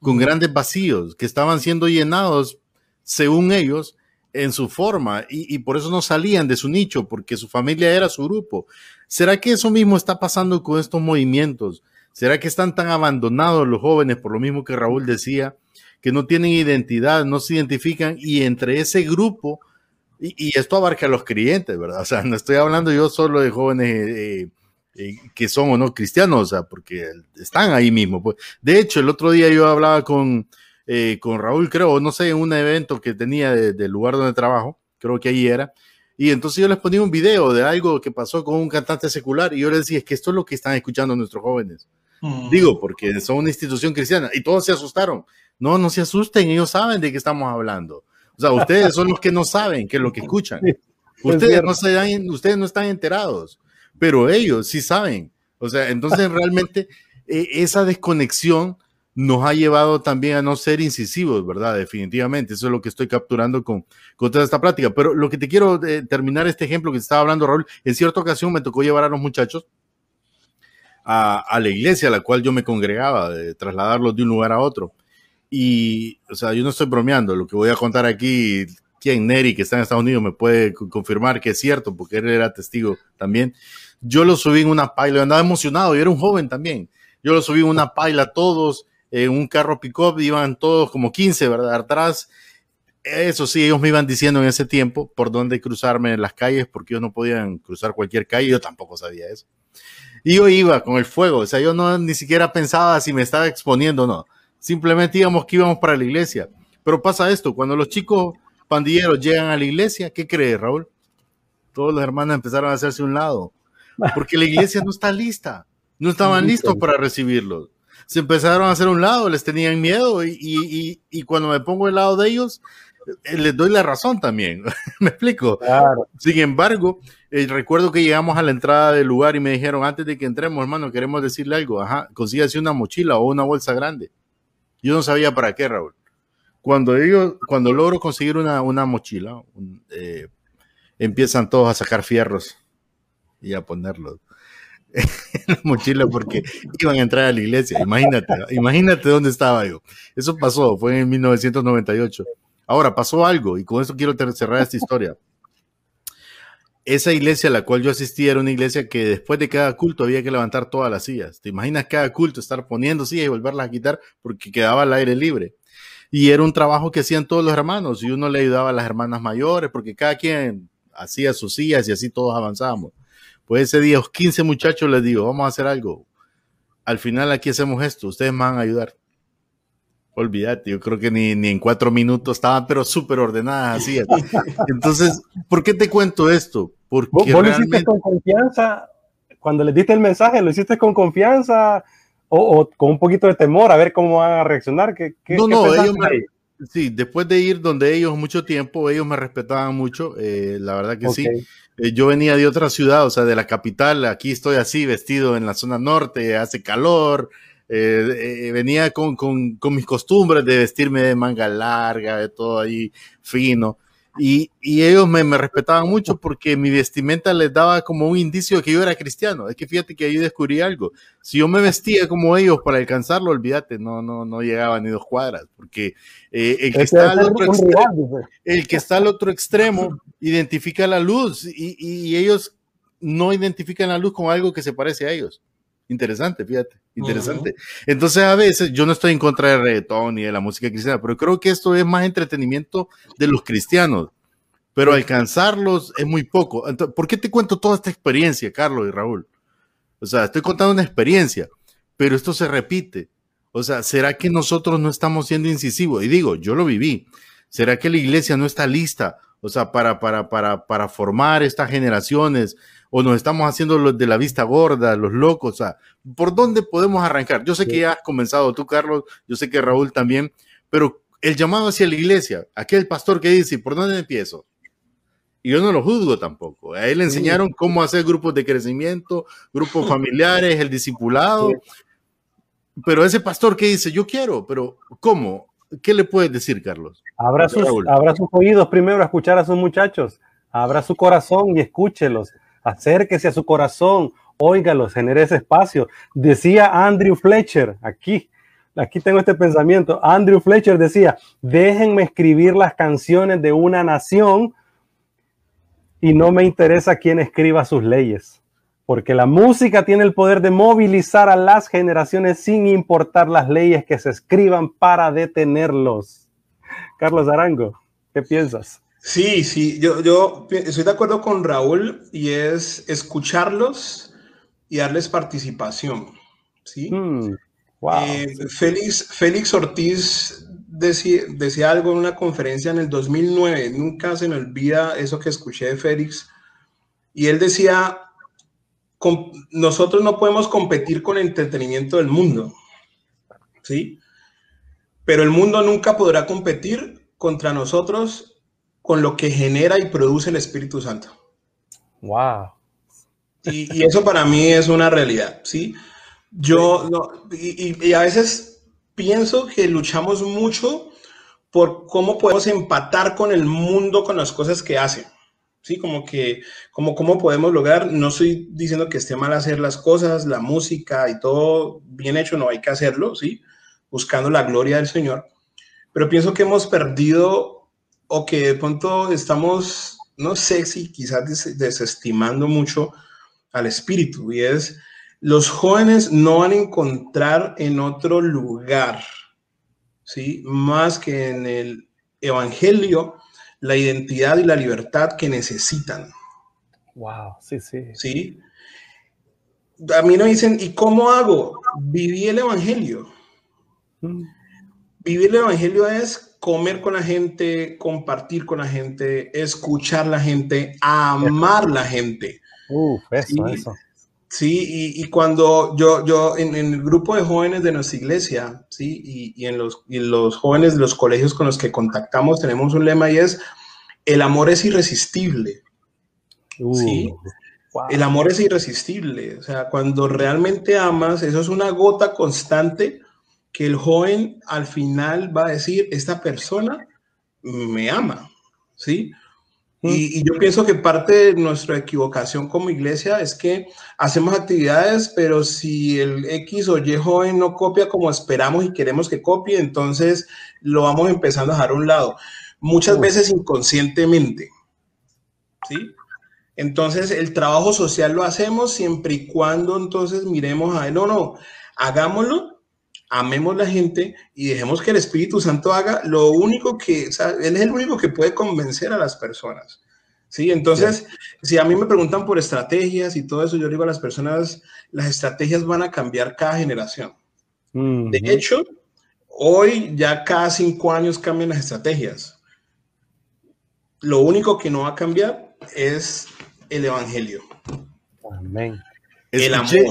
con grandes vacíos que estaban siendo llenados, según ellos, en su forma y, por eso no salían de su nicho, porque su familia era su grupo. ¿Será que eso mismo está pasando con estos movimientos? ¿Será que están tan abandonados los jóvenes, por lo mismo que Raúl decía, que no tienen identidad, no se identifican y entre ese grupo, y, esto abarca a los creyentes, ¿verdad? O sea, no estoy hablando yo solo de jóvenes eh, eh, que son o no cristianos, o sea, porque están ahí mismo. Pues. De hecho, el otro día yo hablaba con, eh, con Raúl, creo, no sé, en un evento que tenía del lugar donde trabajo, creo que ahí era, y entonces yo les ponía un video de algo que pasó con un cantante secular y yo les decía, es que esto es lo que están escuchando nuestros jóvenes. Mm. Digo, porque son una institución cristiana y todos se asustaron. No, no se asusten, ellos saben de qué estamos hablando. O sea, ustedes son los que no saben qué es lo que escuchan. [LAUGHS] Ustedes no, se dan, ustedes no están enterados pero ellos sí saben. O sea, entonces realmente e, esa desconexión nos ha llevado también a no ser incisivos, ¿verdad? Definitivamente. Eso es lo que estoy capturando con, con toda esta práctica. Pero lo que te quiero eh, terminar este ejemplo que estaba hablando Raúl, en cierta ocasión me tocó llevar a los muchachos a, a la iglesia a la cual yo me congregaba, de trasladarlos de un lugar a otro. Y, o sea, yo no estoy bromeando, lo que voy a contar aquí, quien Neri, que está en Estados Unidos, me puede confirmar que es cierto, porque él era testigo también. Yo lo subí en una paila, andaba emocionado, yo era un joven también. Yo lo subí en una paila todos, en un carro pick-up, iban todos como 15, ¿verdad? Atrás. Eso sí, ellos me iban diciendo en ese tiempo por dónde cruzarme en las calles, porque ellos no podían cruzar cualquier calle, yo tampoco sabía eso. Y yo iba con el fuego, o sea, yo no ni siquiera pensaba si me estaba exponiendo o no. Simplemente íbamos que íbamos para la iglesia. Pero pasa esto, cuando los chicos pandilleros llegan a la iglesia, ¿qué crees, Raúl? Todos los hermanos empezaron a hacerse un lado porque la iglesia no está lista, no estaban [LAUGHS] listos para recibirlos. Se empezaron a hacer un lado, les tenían miedo y, cuando me pongo del lado de ellos, eh, les doy la razón también. [LAUGHS] ¿Me explico? Sin embargo, eh, recuerdo que llegamos a la entrada del lugar y me dijeron, antes de que entremos, hermano, queremos decirle algo. Ajá, consígase una mochila o una bolsa grande. Yo no sabía para qué, Raúl. Cuando ellos, cuando logro conseguir una, mochila, eh, empiezan todos a sacar fierros y a ponerlos [LAUGHS] en la mochila porque iban a entrar a la iglesia. Imagínate, imagínate dónde estaba yo. Eso pasó, fue en 1998. Ahora pasó algo y con eso quiero cerrar esta historia. Esa iglesia a la cual yo asistí era una iglesia que después de cada culto había que levantar todas las sillas. ¿Te imaginas cada culto estar poniendo sillas y volverlas a quitar porque quedaba al aire libre? Y era un trabajo que hacían todos los hermanos y uno le ayudaba a las hermanas mayores porque cada quien hacía sus sillas y así todos avanzábamos. Pues ese día, los 15 muchachos les digo, vamos a hacer algo. Al final aquí hacemos esto, ustedes me van a ayudar. Olvídate, yo creo que ni, ni en cuatro minutos estaban, pero súper ordenadas así. Entonces, ¿por qué te cuento esto? Porque ¿Vos, lo hiciste con confianza? Cuando les diste el mensaje, ¿lo hiciste con confianza o, con un poquito de temor a ver cómo van a reaccionar? ¿Qué, no, no, ellos me, sí, después de ir donde ellos mucho tiempo, ellos me respetaban mucho, eh, la verdad que sí. Eh, yo venía de otra ciudad, o sea, de la capital, aquí estoy así, vestido en la zona norte, hace calor, eh, eh, venía con, con, con, mis costumbres de vestirme de manga larga, de todo ahí fino. Y, y ellos me, me, respetaban mucho porque mi vestimenta les daba como un indicio de que yo era cristiano. Es que fíjate que ahí descubrí algo. Si yo me vestía como ellos para alcanzarlo, olvídate, no, no, no llegaba ni dos cuadras, porque eh, el, que está al otro extremo, el que está al otro extremo identifica la luz y, y ellos no identifican la luz con algo que se parece a ellos. Interesante, fíjate, interesante. Entonces, a veces yo no estoy en contra del reggaetón ni de la música cristiana, pero creo que esto es más entretenimiento de los cristianos. Pero alcanzarlos es muy poco. Entonces, ¿Por qué te cuento toda esta experiencia, Carlos y Raúl? O sea, estoy contando una experiencia, pero esto se repite. O sea, ¿será que nosotros no estamos siendo incisivos? Y digo, yo lo viví. ¿Será que la iglesia no está lista? O sea, para, para, para, para formar estas generaciones o nos estamos haciendo los de la vista gorda, los locos, o sea, ¿por dónde podemos arrancar? Yo sé que ya has comenzado tú, Carlos, yo sé que Raúl también, pero el llamado hacia la iglesia, aquel pastor que dice, ¿por dónde empiezo? Y yo no lo juzgo tampoco. A él le enseñaron cómo hacer grupos de crecimiento, grupos [LAUGHS] familiares, el discipulado. Pero ese pastor que dice, yo quiero, pero ¿cómo? ¿Qué le puedes decir, Carlos? Abra sus, abra sus oídos primero a escuchar a sus muchachos. Abra su corazón y escúchelos. Acérquese a su corazón, óigalos, genere ese espacio. Decía Andrew Fletcher, aquí, aquí tengo este pensamiento. Andrew Fletcher decía, déjenme escribir las canciones de una nación y no me interesa quién escriba sus leyes, porque la música tiene el poder de movilizar a las generaciones sin importar las leyes que se escriban para detenerlos. Carlos Arango, ¿qué piensas? Sí, sí, yo, yo estoy de acuerdo con Raúl y es escucharlos y darles participación. ¿sí? Mm, eh, Félix, Félix Ortiz decía, algo en una conferencia en el 2009, nunca se me olvida eso que escuché de Félix, y él decía, nosotros no podemos competir con el entretenimiento del mundo, ¿sí? Pero el mundo nunca podrá competir contra nosotros con lo que genera y produce el Espíritu Santo. Wow. Y, eso para mí es una realidad, ¿sí? Yo, y a veces pienso que luchamos mucho por cómo podemos empatar con el mundo con las cosas que hacen. Sí, como que, como cómo podemos lograr, no estoy diciendo que esté mal hacer las cosas, la música y todo bien hecho, no hay que hacerlo, sí, buscando la gloria del Señor. Pero pienso que hemos perdido o que de pronto estamos, no sé si quizás desestimando mucho al espíritu y es los jóvenes no van a encontrar en otro lugar, ¿sí? Más que en el Evangelio, la identidad y la libertad que necesitan. Wow, sí, sí. ¿Sí? A mí me dicen, ¿y cómo hago? Viví el Evangelio. Mm. Vivir el Evangelio es comer con la gente, compartir con la gente, escuchar la gente, amar la gente. Uf, eso, eso. Sí, y, cuando yo, yo en, el grupo de jóvenes de nuestra iglesia, sí, y, en, los, los jóvenes de los colegios con los que contactamos, tenemos un lema y es, el amor es irresistible. sí, uh, el amor es irresistible. O sea, cuando realmente amas, eso es una gota constante que el joven al final va a decir, esta persona me ama, ¿sí? Y, yo pienso que parte de nuestra equivocación como iglesia es que hacemos actividades, pero si el X o Y joven no copia como esperamos y queremos que copie, entonces lo vamos empezando a dejar a un lado, muchas veces inconscientemente. ¿Sí? Entonces el trabajo social lo hacemos siempre y cuando entonces miremos a él, no, no, hagámoslo, amemos la gente y dejemos que el Espíritu Santo haga lo único que, o sea, Él es el único que puede convencer a las personas. Sí, entonces, si a mí me preguntan por estrategias y todo eso, yo digo a las personas, las estrategias van a cambiar cada generación. De hecho, hoy ya cada cinco años cambian las estrategias. Lo único que no va a cambiar es el Evangelio. Amén. Escuché,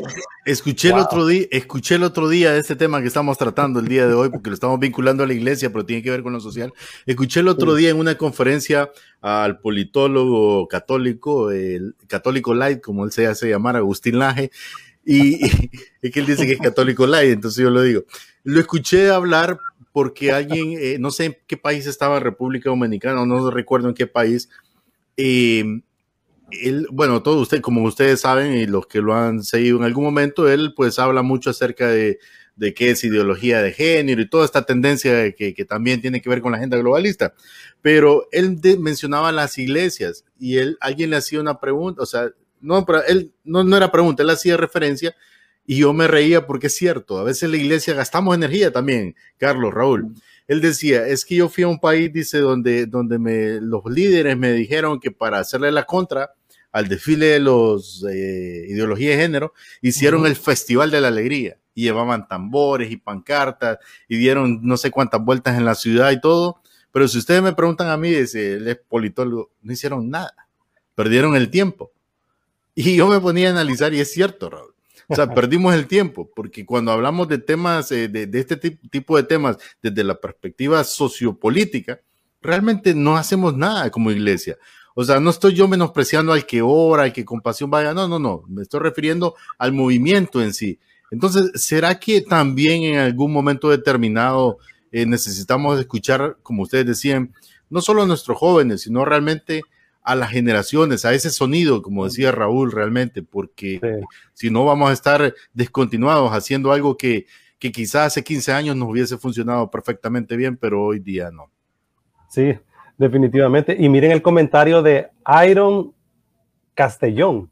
escuché el otro día, escuché el otro día este tema que estamos tratando el día de hoy, porque lo estamos vinculando a la iglesia, pero tiene que ver con lo social. Escuché el otro día en una conferencia al politólogo católico, el católico light, como él se hace llamar, Agustín Laje, y, es que él dice que es católico light, entonces yo lo digo. Lo escuché hablar porque alguien, eh, no sé en qué país estaba, República Dominicana, no recuerdo en qué país, eh, él, bueno, todos ustedes, como ustedes saben y los que lo han seguido en algún momento, él pues habla mucho acerca de, de qué es ideología de género y toda esta tendencia que, que, también tiene que ver con la agenda globalista. Pero él mencionaba las iglesias y él, alguien le hacía una pregunta, o sea, no, pero él no, no era pregunta, él hacía referencia y yo me reía porque es cierto, a veces la iglesia gastamos energía también, Carlos, Raúl. Él decía, es que yo fui a un país, dice, donde, donde me, los líderes me dijeron que para hacerle la contra, al desfile de los eh, ideología de género, hicieron el Festival de la Alegría y llevaban tambores y pancartas y dieron no sé cuántas vueltas en la ciudad y todo. Pero si ustedes me preguntan a mí, dice el politólogo, no hicieron nada, perdieron el tiempo. Y yo me ponía a analizar y es cierto, Raúl. O sea, [LAUGHS] perdimos el tiempo, porque cuando hablamos de temas, eh, de, de, este tipo de temas desde la perspectiva sociopolítica, realmente no hacemos nada como iglesia. O sea, no estoy yo menospreciando al que ora, al que con pasión vaya, no, no, no, me estoy refiriendo al movimiento en sí. Entonces, ¿será que también en algún momento determinado eh, necesitamos escuchar, como ustedes decían, no solo a nuestros jóvenes, sino realmente a las generaciones, a ese sonido, como decía Raúl, realmente, porque si no vamos a estar descontinuados haciendo algo que, que quizás hace 15 años nos hubiese funcionado perfectamente bien, pero hoy día no. Sí, definitivamente. Y miren el comentario de Iron Castellón.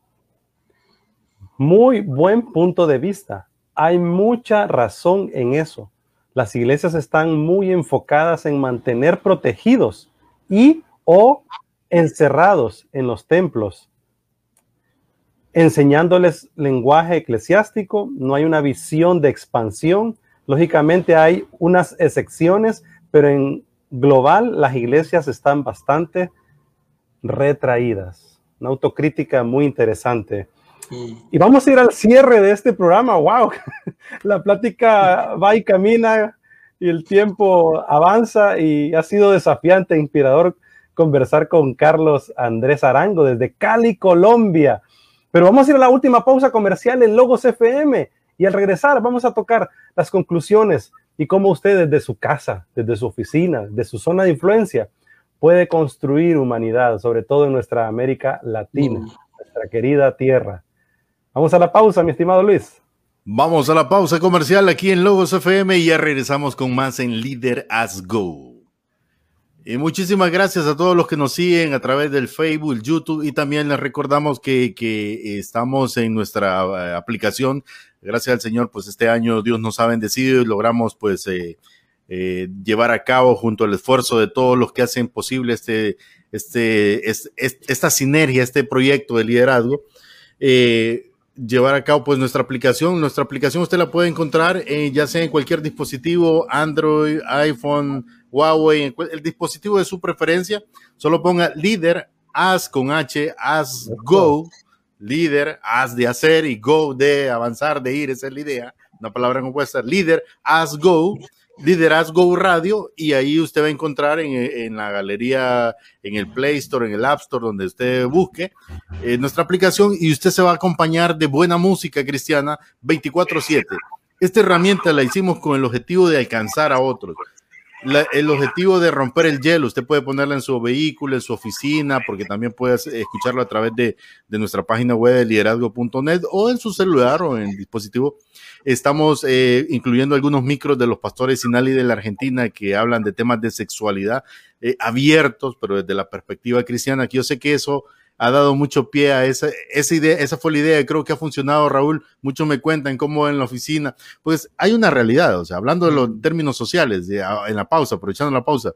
Muy buen punto de vista. Hay mucha razón en eso. Las iglesias están muy enfocadas en mantener protegidos y o encerrados en los templos, enseñándoles lenguaje eclesiástico, no hay una visión de expansión. Lógicamente hay unas excepciones, pero en global las iglesias están bastante retraídas. Una autocrítica muy interesante. Y vamos a ir al cierre de este programa. ¡Wow! [LAUGHS] La plática va y camina y el tiempo avanza y ha sido desafiante e inspirador conversar con Carlos Andrés Arango desde Cali, Colombia. Pero vamos a ir a la última pausa comercial en Logos FM y al regresar vamos a tocar las conclusiones y cómo usted desde su casa, desde su oficina, de su zona de influencia, puede construir humanidad, sobre todo en nuestra América Latina, mm. nuestra querida tierra. Vamos a la pausa, mi estimado Luis. Vamos a la pausa comercial aquí en Logos FM y ya regresamos con más en Leader as Go. Y muchísimas gracias a todos los que nos siguen a través del Facebook, YouTube y también les recordamos que, estamos en nuestra eh, aplicación. Gracias al Señor, pues este año Dios nos ha bendecido y logramos pues eh, eh, llevar a cabo junto al esfuerzo de todos los que hacen posible este, este, esta sinergia, este proyecto de liderazgo. llevar a cabo pues nuestra aplicación. Nuestra aplicación usted la puede encontrar ya sea en cualquier dispositivo, Android, iPhone, Huawei, el dispositivo de su preferencia, solo ponga líder, as con H, as go, líder, as de hacer y go de avanzar, de ir, esa es la idea, una palabra compuesta, líder, as go, líder as go radio, y ahí usted va a encontrar en, la galería, en el Play Store, en el App Store, donde usted busque eh, nuestra aplicación y usted se va a acompañar de buena música cristiana 24/7. Esta herramienta la hicimos con el objetivo de alcanzar a otros el objetivo de romper el hielo, usted puede ponerla en su vehículo, en su oficina, porque también puede escucharlo a través de, nuestra página web de liderazgo.net o en su celular o en dispositivo. Estamos eh, incluyendo algunos micros de los pastores Sinali de la Argentina que hablan de temas de sexualidad eh, abiertos, pero desde la perspectiva cristiana, que yo sé que eso ha dado mucho pie a esa, esa idea, esa fue la idea, creo que ha funcionado, Raúl, muchos me cuentan cómo en la oficina, pues hay una realidad, o sea, hablando de los términos sociales, en la pausa, aprovechando la pausa,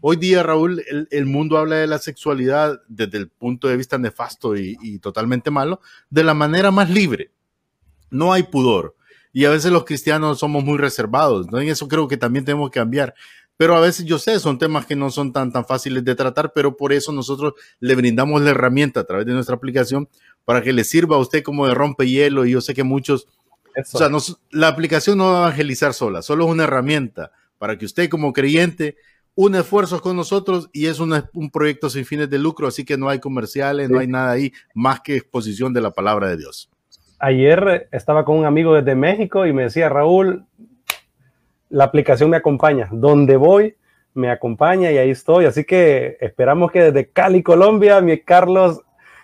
hoy día, Raúl, el, mundo habla de la sexualidad desde el punto de vista nefasto y, y totalmente malo, de la manera más libre, no hay pudor. Y a veces los cristianos somos muy reservados, ¿no? En eso creo que también tenemos que cambiar. Pero a veces yo sé, son temas que no son tan, tan fáciles de tratar, pero por eso nosotros le brindamos la herramienta a través de nuestra aplicación para que le sirva a usted como de rompehielo. Y yo sé que muchos, o sea, la aplicación no va a evangelizar sola, solo es una herramienta para que usted como creyente une esfuerzos con nosotros y es un proyecto sin fines de lucro, así que no hay comerciales, no hay nada ahí más que exposición de la palabra de Dios. Ayer estaba con un amigo desde México y me decía, Raúl, la aplicación me acompaña. Donde voy, me acompaña y ahí estoy. Así que esperamos que desde Cali, Colombia, mi Carlos,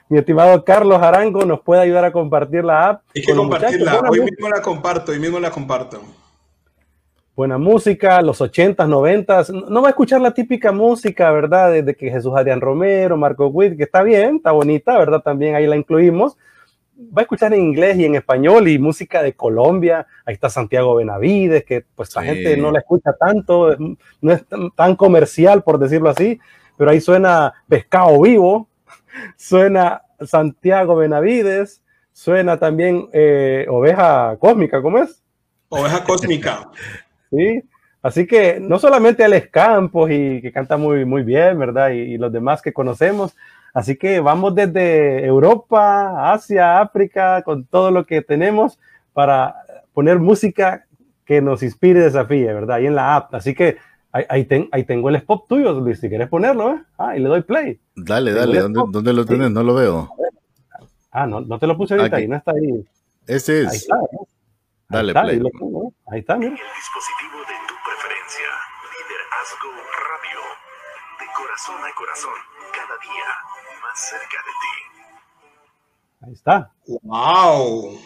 mi estimado Carlos Arango nos pueda ayudar a compartir la app. Hay que compartirla. Hoy mismo la comparto, hoy mismo la comparto. Buena música, los 80s, 90 No va a escuchar la típica música, ¿verdad? De, que Jesús Adrián Romero, Marco Witt, que está bien, está bonita, ¿verdad? También ahí la incluimos va a escuchar en inglés y en español y música de Colombia. Ahí está Santiago Benavides, que pues la gente no la escucha tanto, no es tan comercial, por decirlo así, pero ahí suena Pescado Vivo, [LAUGHS] suena Santiago Benavides, suena también eh, Oveja Cósmica, ¿cómo es? Oveja Cósmica. [LAUGHS] sí, así que no solamente Alex Campos y que canta muy, muy bien, ¿verdad? y los demás que conocemos, Así que vamos desde Europa, Asia, África, con todo lo que tenemos para poner música que nos inspire y desafíe, ¿verdad? Ahí en la app. Así que Ahí, ahí, tengo el spot tuyo, Luis, si quieres ponerlo, ¿eh? Ah, y le doy play. Dale, dale, ¿Dónde, ¿dónde, lo tienes? No lo veo. Ah, no, no te lo puse ahorita, ahí no está ahí. Ese es. Ahí está, Dale, ahí, play. Ahí, ahí está, mira. El dispositivo de tu preferencia. Liderazgo Radio. De corazón a corazón, cada día cerca de ti. Ahí está. ¡Wow!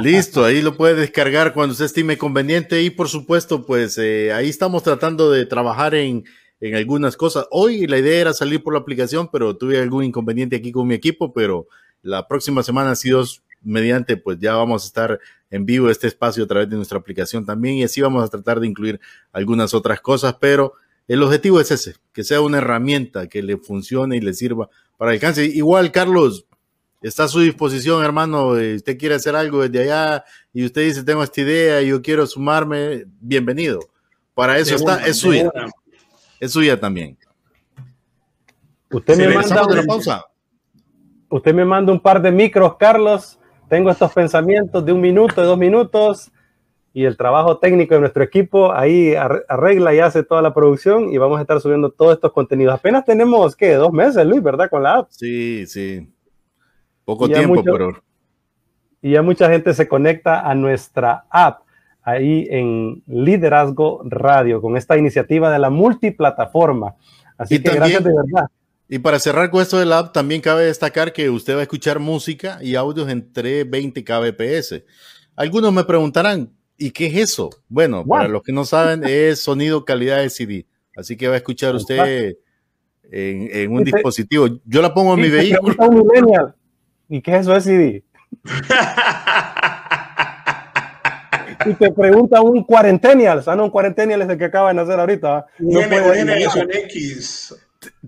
Listo, ahí lo puede descargar cuando se estime conveniente y por supuesto, pues eh, ahí estamos tratando de trabajar en, en, algunas cosas. Hoy la idea era salir por la aplicación, pero tuve algún inconveniente aquí con mi equipo, pero la próxima semana, si Dios mediante, pues ya vamos a estar en vivo este espacio a través de nuestra aplicación también y así vamos a tratar de incluir algunas otras cosas, pero el objetivo es ese, que sea una herramienta que le funcione y le sirva para el alcance. Igual, Carlos, está a su disposición, hermano. Eh, usted quiere hacer algo desde allá y usted dice, tengo esta idea y yo quiero sumarme, bienvenido. Para eso está, es suya. Es suya también. Usted me manda una pausa. Usted me manda un par de micros, Carlos. Tengo estos pensamientos de un minuto, de dos minutos y el trabajo técnico de nuestro equipo ahí arregla y hace toda la producción y vamos a estar subiendo todos estos contenidos. Apenas tenemos, ¿qué? Dos meses, Luis, ¿verdad? Con la app. Sí, sí. Poco tiempo, pero... Y ya mucha gente se conecta a nuestra app ahí en Liderazgo Radio con esta iniciativa de la multiplataforma. Así que gracias de verdad. Y para cerrar con esto del app, también cabe destacar que usted va a escuchar música y audios entre 20 kbps. Algunos me preguntarán, ¿y qué es eso? Bueno, para los que no saben, es sonido calidad de CD. Así que va a escuchar usted en, un dispositivo. Yo la pongo en mi vehículo. ¿Y qué es eso de CD? [LAUGHS] y te pregunta un cuarentenial, ah, no, un cuarentenial es el que acaba de nacer ahorita. No generación X.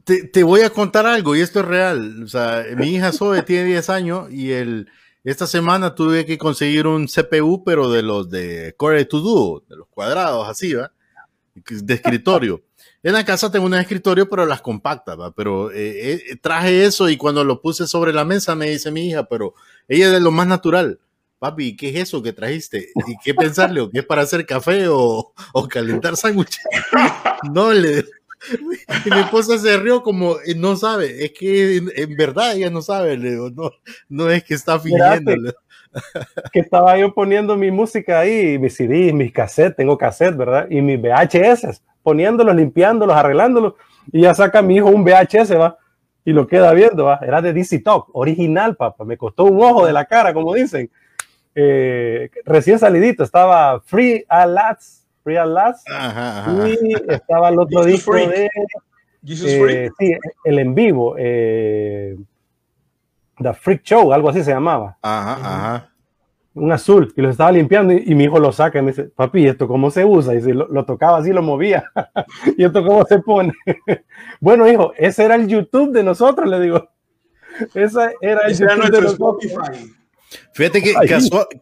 Te, te, voy a contar algo, y esto es real. O sea, mi hija Zoe tiene 10 años y el, esta semana tuve que conseguir un CPU, pero de los de Core to Do, de los cuadrados, así, ¿va? De escritorio. [LAUGHS] En la casa tengo un escritorio, pero las compactas, pero eh, eh, traje eso y cuando lo puse sobre la mesa me dice mi hija, pero ella es de lo más natural. Papi, ¿qué es eso que trajiste? ¿Y qué pensarle? ¿Qué es para hacer café o, calentar sándwiches? [LAUGHS] No, le [LAUGHS] y mi esposa se rió como, eh, no sabe, es que en, verdad ella no sabe, le digo, no, no es que está fingiendo. [LAUGHS] Que estaba yo poniendo mi música ahí, mis CDs, mis cassettes, tengo cassette, ¿verdad? Y mis VHS poniéndolos, limpiándolos, arreglándolos, y ya saca mi hijo un VHS, va, y lo queda viendo, va, era de DC Talk, original, papá, me costó un ojo de la cara, como dicen, eh, recién salidito, estaba Free Free Alas, y estaba el otro disco de, eh, sí, el en vivo, eh, The Freak Show, algo así se llamaba. Ajá, ajá un azul, y lo estaba limpiando y, mi hijo lo saca y me dice, papi, ¿esto cómo se usa? Y si lo, tocaba así, lo movía. [LAUGHS] ¿Y esto cómo se pone? [LAUGHS] bueno, hijo, ese era el YouTube de nosotros, le digo. Ese era el YouTube de nosotros. Fíjate que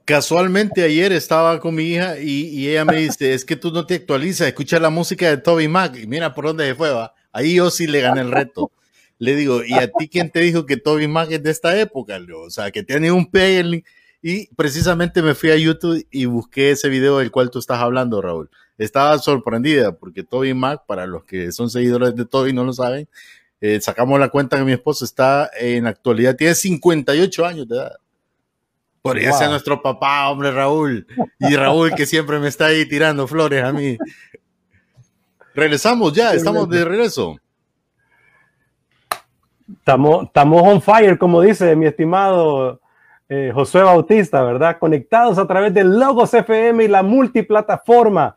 casualmente ayer estaba con mi hija y, ella me dice, es que tú no te actualizas, escucha la música de Toby Mac y mira por dónde se fue, va. Ahí yo sí le gané el reto. Le digo, ¿y a ti quién te dijo que Toby Mac es de esta época? O sea, que tiene un pay y precisamente me fui a YouTube y busqué ese video del cual tú estás hablando, Raúl. Estaba sorprendida porque Toby Mac, para los que son seguidores de Toby no lo saben, eh, sacamos la cuenta que mi esposo está en la actualidad, tiene 58 años de edad. Podría ser nuestro papá, hombre, Raúl. Y Raúl que siempre me está ahí tirando flores a mí. Regresamos ya, estamos de regreso. Estamos, estamos on fire, como dice mi estimado eh, Josué Bautista, ¿verdad? Conectados a través de Logos FM y la multiplataforma.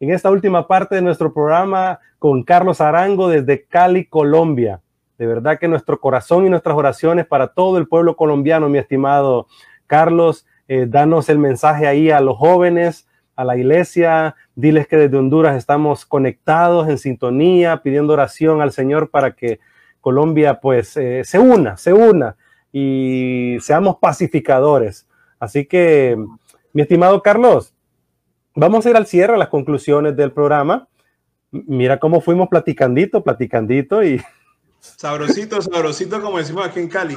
En esta última parte de nuestro programa con Carlos Arango desde Cali, Colombia. De verdad que nuestro corazón y nuestras oraciones para todo el pueblo colombiano, mi estimado Carlos. Eh, danos el mensaje ahí a los jóvenes, a la iglesia. Diles que desde Honduras estamos conectados, en sintonía, pidiendo oración al Señor para que Colombia pues eh, se una, se una y seamos pacificadores. Así que, mi estimado Carlos, vamos a ir al cierre, a las conclusiones del programa. Mira cómo fuimos platicandito, platicandito y... Sabrosito, sabrosito, como decimos aquí en Cali.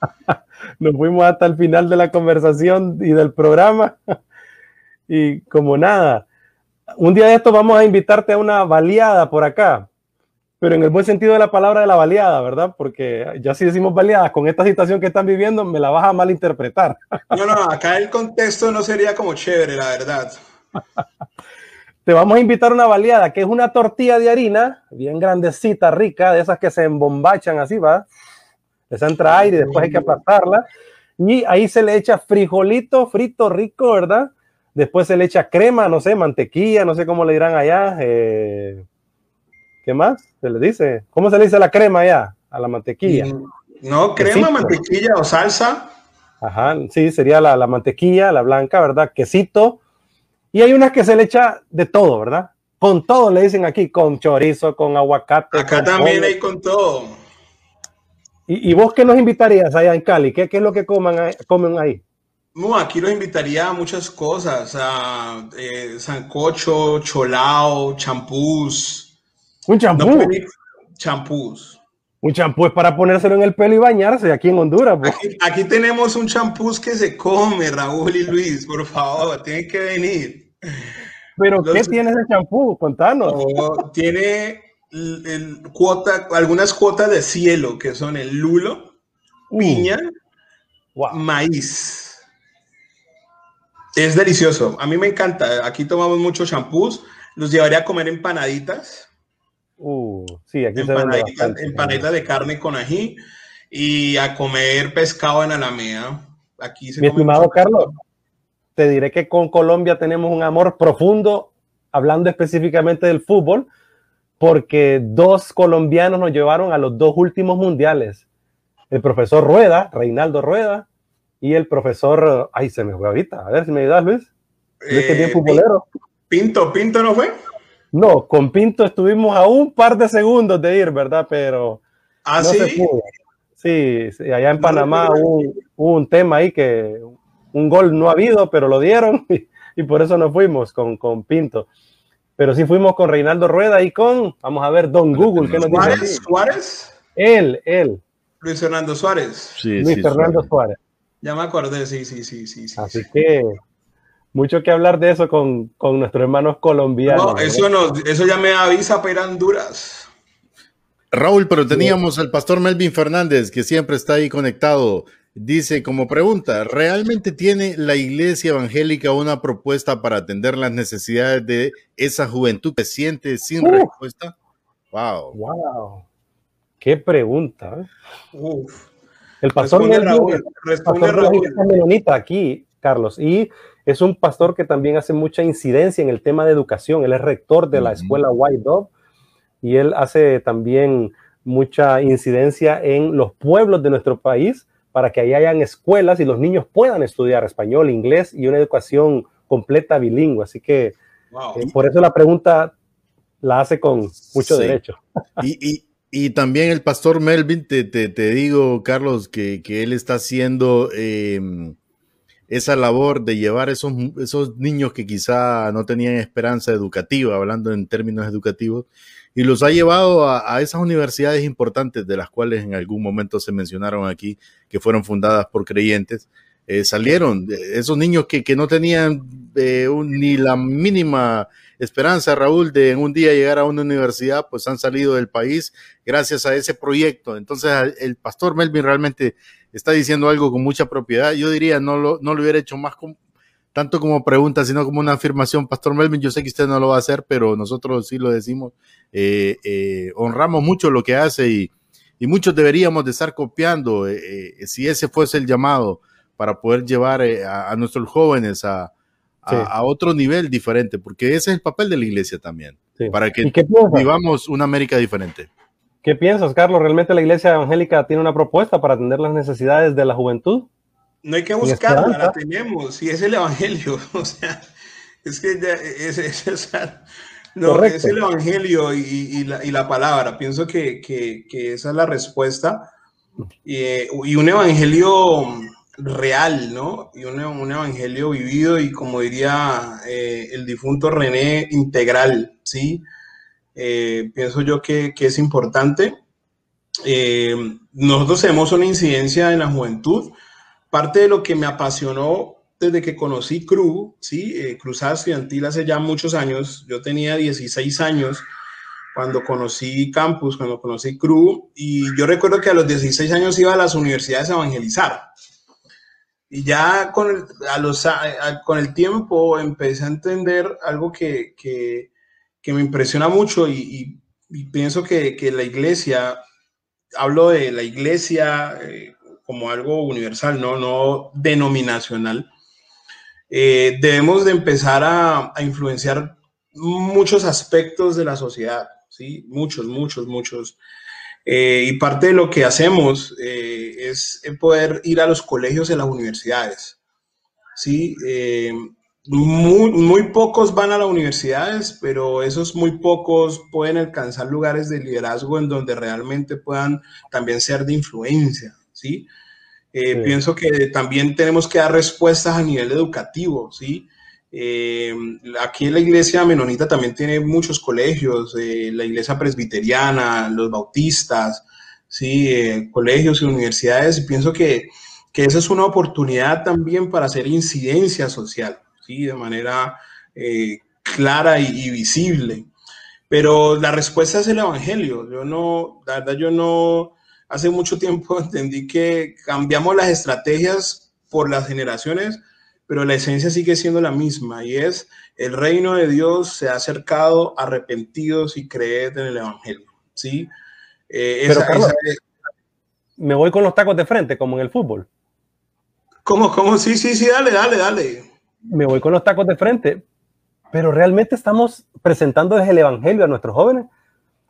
[LAUGHS] Nos fuimos hasta el final de la conversación y del programa. [LAUGHS] y como nada, un día de esto vamos a invitarte a una baleada por acá, pero en el buen sentido de la palabra de la baleada, ¿verdad? Porque ya si decimos baleadas con esta situación que están viviendo, me la vas a malinterpretar. [LAUGHS] No, no, acá el contexto no sería como chévere, la verdad. Te vamos a invitar a una baleada, que es una tortilla de harina, bien grandecita, rica, de esas que se embombachan así, ¿va? Esa entra aire y después hay que aplastarla. Y ahí se le echa frijolito frito rico, ¿verdad? Después se le echa crema, no sé, mantequilla, no sé cómo le dirán allá. Eh, ¿Qué más? Se le dice. ¿Cómo se le dice la crema allá? A la mantequilla. Mm, no, crema, mantequilla o salsa. Ajá, sí, sería la, la, mantequilla, la blanca, ¿verdad? Quesito. Y hay unas que se le echa de todo, ¿verdad? Con todo le dicen aquí, con chorizo, con aguacate. Acá también hay con todo. ¿Y, ¿Y, vos qué nos invitarías allá en Cali? ¿Qué, qué es lo que coman, comen ahí? No, aquí los invitaría a muchas cosas, a eh, sancocho, cholao, champús. ¿Un champú? No, champús. Un champú es para ponérselo en el pelo y bañarse aquí en Honduras. Aquí, aquí, tenemos un champús que se come, Raúl y Luis, por favor, tienen que venir. ¿Pero qué tiene ese champú? Contanos. Oh, tiene el, cuota, algunas cuotas de cielo, que son el lulo, uh. piña, wow. maíz. Es delicioso. A mí me encanta. Aquí tomamos muchos champús. Los llevaría a comer empanaditas. Uh, sí, aquí empanaditas, se empanaditas de carne con ají y a comer pescado en Alameda. Aquí se Mi estimado Carlos, te diré que con Colombia tenemos un amor profundo, hablando específicamente del fútbol, porque dos colombianos nos llevaron a los dos últimos mundiales. El profesor Rueda, Reinaldo Rueda, y el profesor, ay, se me fue ahorita, a ver si me ayudas, Luis. Luis, que bien futbolero. Pinto, Pinto no fue. No, con Pinto estuvimos a un par de segundos de ir, ¿verdad? Pero ¿Ah, no sí? se pudo. Sí, sí, allá en Panamá hubo, hubo, un tema ahí que un gol no ha habido, pero lo dieron [LAUGHS] y, y por eso nos fuimos con, con, Pinto. Pero sí fuimos con Reinaldo Rueda y con, vamos a ver, Don Google. ¿qué nos ¿Suárez? dice ¿Suárez? Él, él. Luis Fernando Suárez. Sí, Luis sí, Fernando Suárez. Suárez. Ya me acordé, sí, sí, sí, sí. sí Así sí. que mucho que hablar de eso con, con nuestros hermanos colombianos. No, eso, no, eso ya me avisa para Honduras. Raúl, pero teníamos al pastor Melvin Fernández, que siempre está ahí conectado. Dice como pregunta, ¿realmente tiene la iglesia evangélica una propuesta para atender las necesidades de esa juventud que siente sin Uh. respuesta? Wow. Wow. Qué pregunta. ¿eh? Uf. El pastor Responde Melvin, Raúl, el responde pastor de la Raúl. iglesia menonita aquí, Carlos, y es un pastor que también hace mucha incidencia en el tema de educación. Él es rector de la escuela White Dove y él hace también mucha incidencia en los pueblos de nuestro país para que ahí hayan escuelas y los niños puedan estudiar español, inglés y una educación completa bilingüe. Así que Wow. eh, por eso la pregunta la hace con mucho Sí. derecho. Y, y- y también el pastor Melvin, te, te- te digo, Carlos, que, que él está haciendo eh, esa labor de llevar esos, esos niños que quizá no tenían esperanza educativa, hablando en términos educativos, y los ha llevado a, a esas universidades importantes de las cuales en algún momento se mencionaron aquí, que fueron fundadas por creyentes. Eh, salieron eh, esos niños que, que no tenían eh, ni la mínima esperanza, Raúl, de en un día llegar a una universidad, pues han salido del país gracias a ese proyecto. Entonces, el pastor Melvin realmente está diciendo algo con mucha propiedad. Yo diría, no lo, no lo hubiera hecho más tanto como pregunta, sino como una afirmación. Pastor Melvin, yo sé que usted no lo va a hacer, pero nosotros sí lo decimos. Eh, eh, honramos mucho lo que hace y, y muchos deberíamos de estar copiando, eh, si ese fuese el llamado para poder llevar a, a nuestros jóvenes a, a- Sí. a otro nivel diferente, porque ese es el papel de la iglesia también, Sí. para que vivamos una América diferente. ¿Qué piensas, Carlos? ¿Realmente la iglesia evangélica tiene una propuesta para atender las necesidades de la juventud? No hay que buscarla, la tenemos, y es el evangelio. [LAUGHS] O sea, es que ya, es, es- sea, no, Correcto. es el evangelio y, y la, y la palabra. Pienso que, que- que esa es la respuesta. Y, eh, y un evangelio real, ¿no? Y un, un evangelio vivido y como diría eh, el difunto René, integral, ¿sí? Eh, pienso yo que, que es importante. Eh, nosotros tenemos una incidencia en la juventud. Parte de lo que me apasionó desde que conocí CRU, ¿sí? Eh, Cruzada Estudiantil hace ya muchos años. Yo tenía 16 años cuando conocí Campus, cuando conocí CRU, y yo recuerdo que a los 16 años iba a las universidades a evangelizar. Y ya con el, tiempo empecé a entender algo que, que, me impresiona mucho y, y, pienso que, que, la iglesia, hablo de la iglesia eh, como algo universal, no, no denominacional, eh, debemos de empezar a, a, influenciar muchos aspectos de la sociedad, ¿sí? Muchos, muchos, muchos. Eh, y parte de lo que hacemos eh, es poder ir a los colegios y las universidades, ¿sí? Eh, muy, muy, pocos van a las universidades, pero esos muy pocos pueden alcanzar lugares de liderazgo en donde realmente puedan también ser de influencia, ¿sí? Eh, pienso que también tenemos que dar respuestas a nivel educativo, ¿sí? Eh, aquí en la iglesia menonita también tiene muchos colegios, eh, la iglesia presbiteriana, los bautistas, ¿sí? colegios y universidades, y pienso que, que, esa es una oportunidad también para hacer incidencia social, ¿sí? de manera clara y, y visible. Pero la respuesta es el Evangelio. Yo no, la verdad, yo no, hace mucho tiempo [LAUGHS] entendí que cambiamos las estrategias por las generaciones, pero la esencia sigue siendo la misma y es el reino de Dios se ha acercado arrepentidos y creed en el Evangelio. ¿sí? Eh, pero, Carlos, me voy con los tacos de frente, como en el fútbol. ¿Cómo, cómo? Sí, sí, sí, dale, dale, dale. Me voy con los tacos de frente, pero realmente estamos presentando desde el Evangelio a nuestros jóvenes.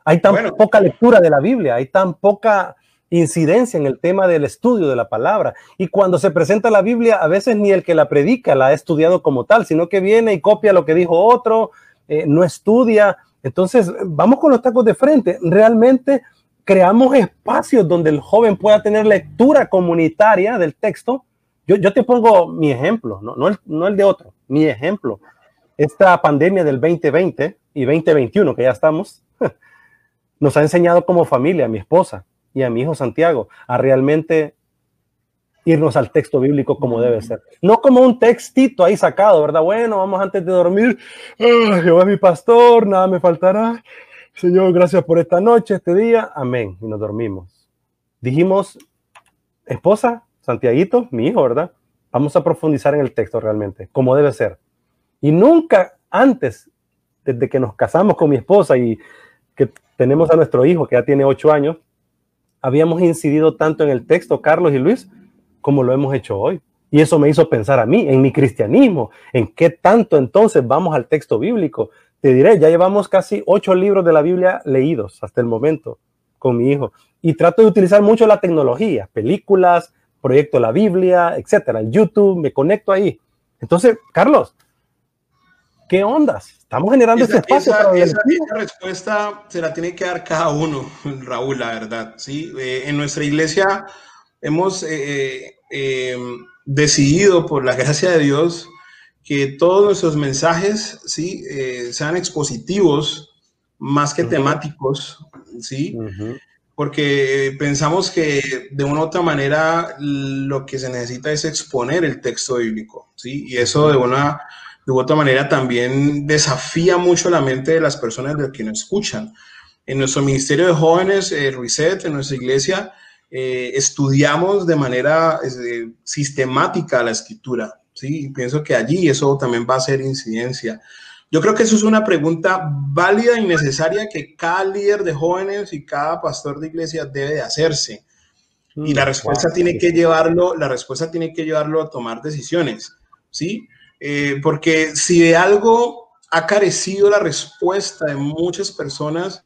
Hay tan poca lectura de la Biblia, hay tan poca incidencia en el tema del estudio de la palabra. Y cuando se presenta la Biblia, a veces ni el que la predica la ha estudiado como tal, sino que viene y copia lo que dijo otro, eh, no estudia. Entonces, vamos con los tacos de frente. Realmente creamos espacios donde el joven pueda tener lectura comunitaria del texto. Yo, yo te pongo mi ejemplo, no, no, el, no el de otro, mi ejemplo. Esta pandemia del 2020 y 2021, que ya estamos, [LAUGHS] nos ha enseñado como familia, mi esposa, y a mi hijo Santiago a realmente irnos al texto bíblico como debe ser. No como un textito ahí sacado, ¿verdad? Bueno, vamos antes de dormir. Oh, Jehová es mi pastor, nada me faltará. Señor, gracias por esta noche, este día. Amén. Y nos dormimos. Dijimos, esposa, Santiaguito, mi hijo, ¿verdad? Vamos a profundizar en el texto realmente, como debe ser. Y nunca antes, desde que nos casamos con mi esposa y que tenemos a nuestro hijo que ya tiene ocho años, habíamos incidido tanto en el texto, Carlos y Luis, como lo hemos hecho hoy. Y eso me hizo pensar a mí, en mi cristianismo, en qué tanto entonces vamos al texto bíblico. Te diré, ya llevamos casi ocho libros de la Biblia leídos hasta el momento con mi hijo. Y trato de utilizar mucho la tecnología, películas, proyecto La Biblia, etcétera, YouTube, me conecto ahí. Entonces, Carlos, ¿qué ondas? Estamos generando ese espacio esa, para esa, esa, respuesta se la tiene que dar cada uno, [LAUGHS] Raúl, la verdad. ¿sí? Eh, en nuestra iglesia hemos eh, eh, decidido, por la gracia de Dios, que todos nuestros mensajes ¿sí? Eh, sean expositivos más que uh -huh. temáticos, ¿sí? Uh -huh. porque pensamos que de una u otra manera lo que se necesita es exponer el texto bíblico, ¿sí? y eso de una de otra manera también desafía mucho la mente de las personas de quienes escuchan. En nuestro Ministerio de Jóvenes, eh, en nuestra iglesia, eh, estudiamos de manera eh, sistemática la escritura. ¿sí? Y pienso que allí eso también va a ser incidencia. Yo creo que eso es una pregunta válida y necesaria que cada líder de jóvenes y cada pastor de iglesia debe de hacerse. Y la mm, respuesta wow. tiene que llevarlo, la respuesta tiene que llevarlo a tomar decisiones, ¿sí? Eh, porque si de algo ha carecido la respuesta de muchas personas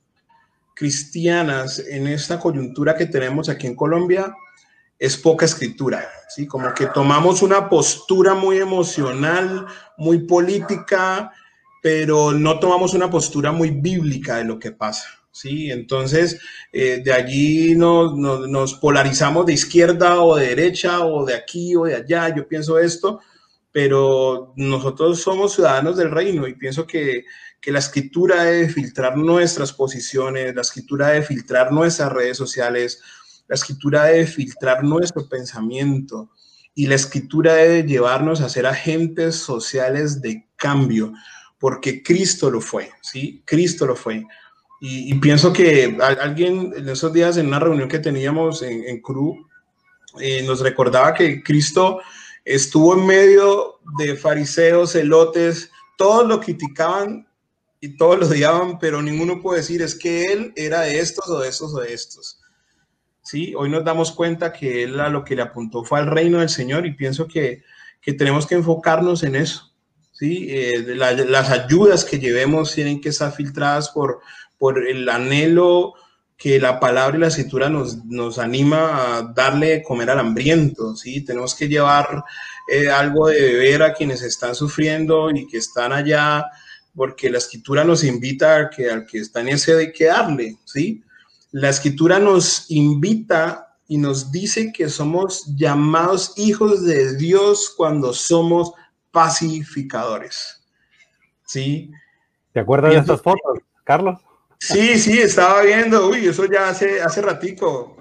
cristianas en esta coyuntura que tenemos aquí en Colombia, es poca escritura, ¿sí? Como que tomamos una postura muy emocional, muy política, pero no tomamos una postura muy bíblica de lo que pasa, ¿sí? Entonces, eh, de allí nos, nos, nos, polarizamos de izquierda o de derecha o de aquí o de allá, yo pienso esto, pero nosotros somos ciudadanos del reino y pienso que, que, la escritura debe filtrar nuestras posiciones, la escritura debe filtrar nuestras redes sociales, la escritura debe filtrar nuestro pensamiento. y la escritura debe llevarnos a ser agentes sociales de cambio, porque Cristo lo fue, ¿sí? Cristo lo fue. Y, pienso que alguien en esos días en una reunión que teníamos en, en CRU eh, nos recordaba que Cristo estuvo en medio de fariseos, celotes, todos lo criticaban y todos lo odiaban, pero ninguno puede decir es que él era de estos o de estos o de estos. ¿sí? Hoy nos damos cuenta que él a lo que le apuntó fue al reino del Señor y pienso que, tenemos que enfocarnos en eso. ¿sí? Eh, las ayudas que llevemos tienen que estar filtradas por, por el anhelo que la palabra y la escritura nos, nos anima a darle comer al hambriento, ¿sí? Tenemos que llevar eh, algo de beber a quienes están sufriendo y que están allá, porque la escritura nos invita a que al que está en ese hay que darle, ¿sí? La escritura nos invita y nos dice que somos llamados hijos de Dios cuando somos pacificadores. ¿Sí? ¿Te acuerdas de estas fotos, Carlos? Sí, sí, estaba viendo, uy, eso ya hace, hace ratico.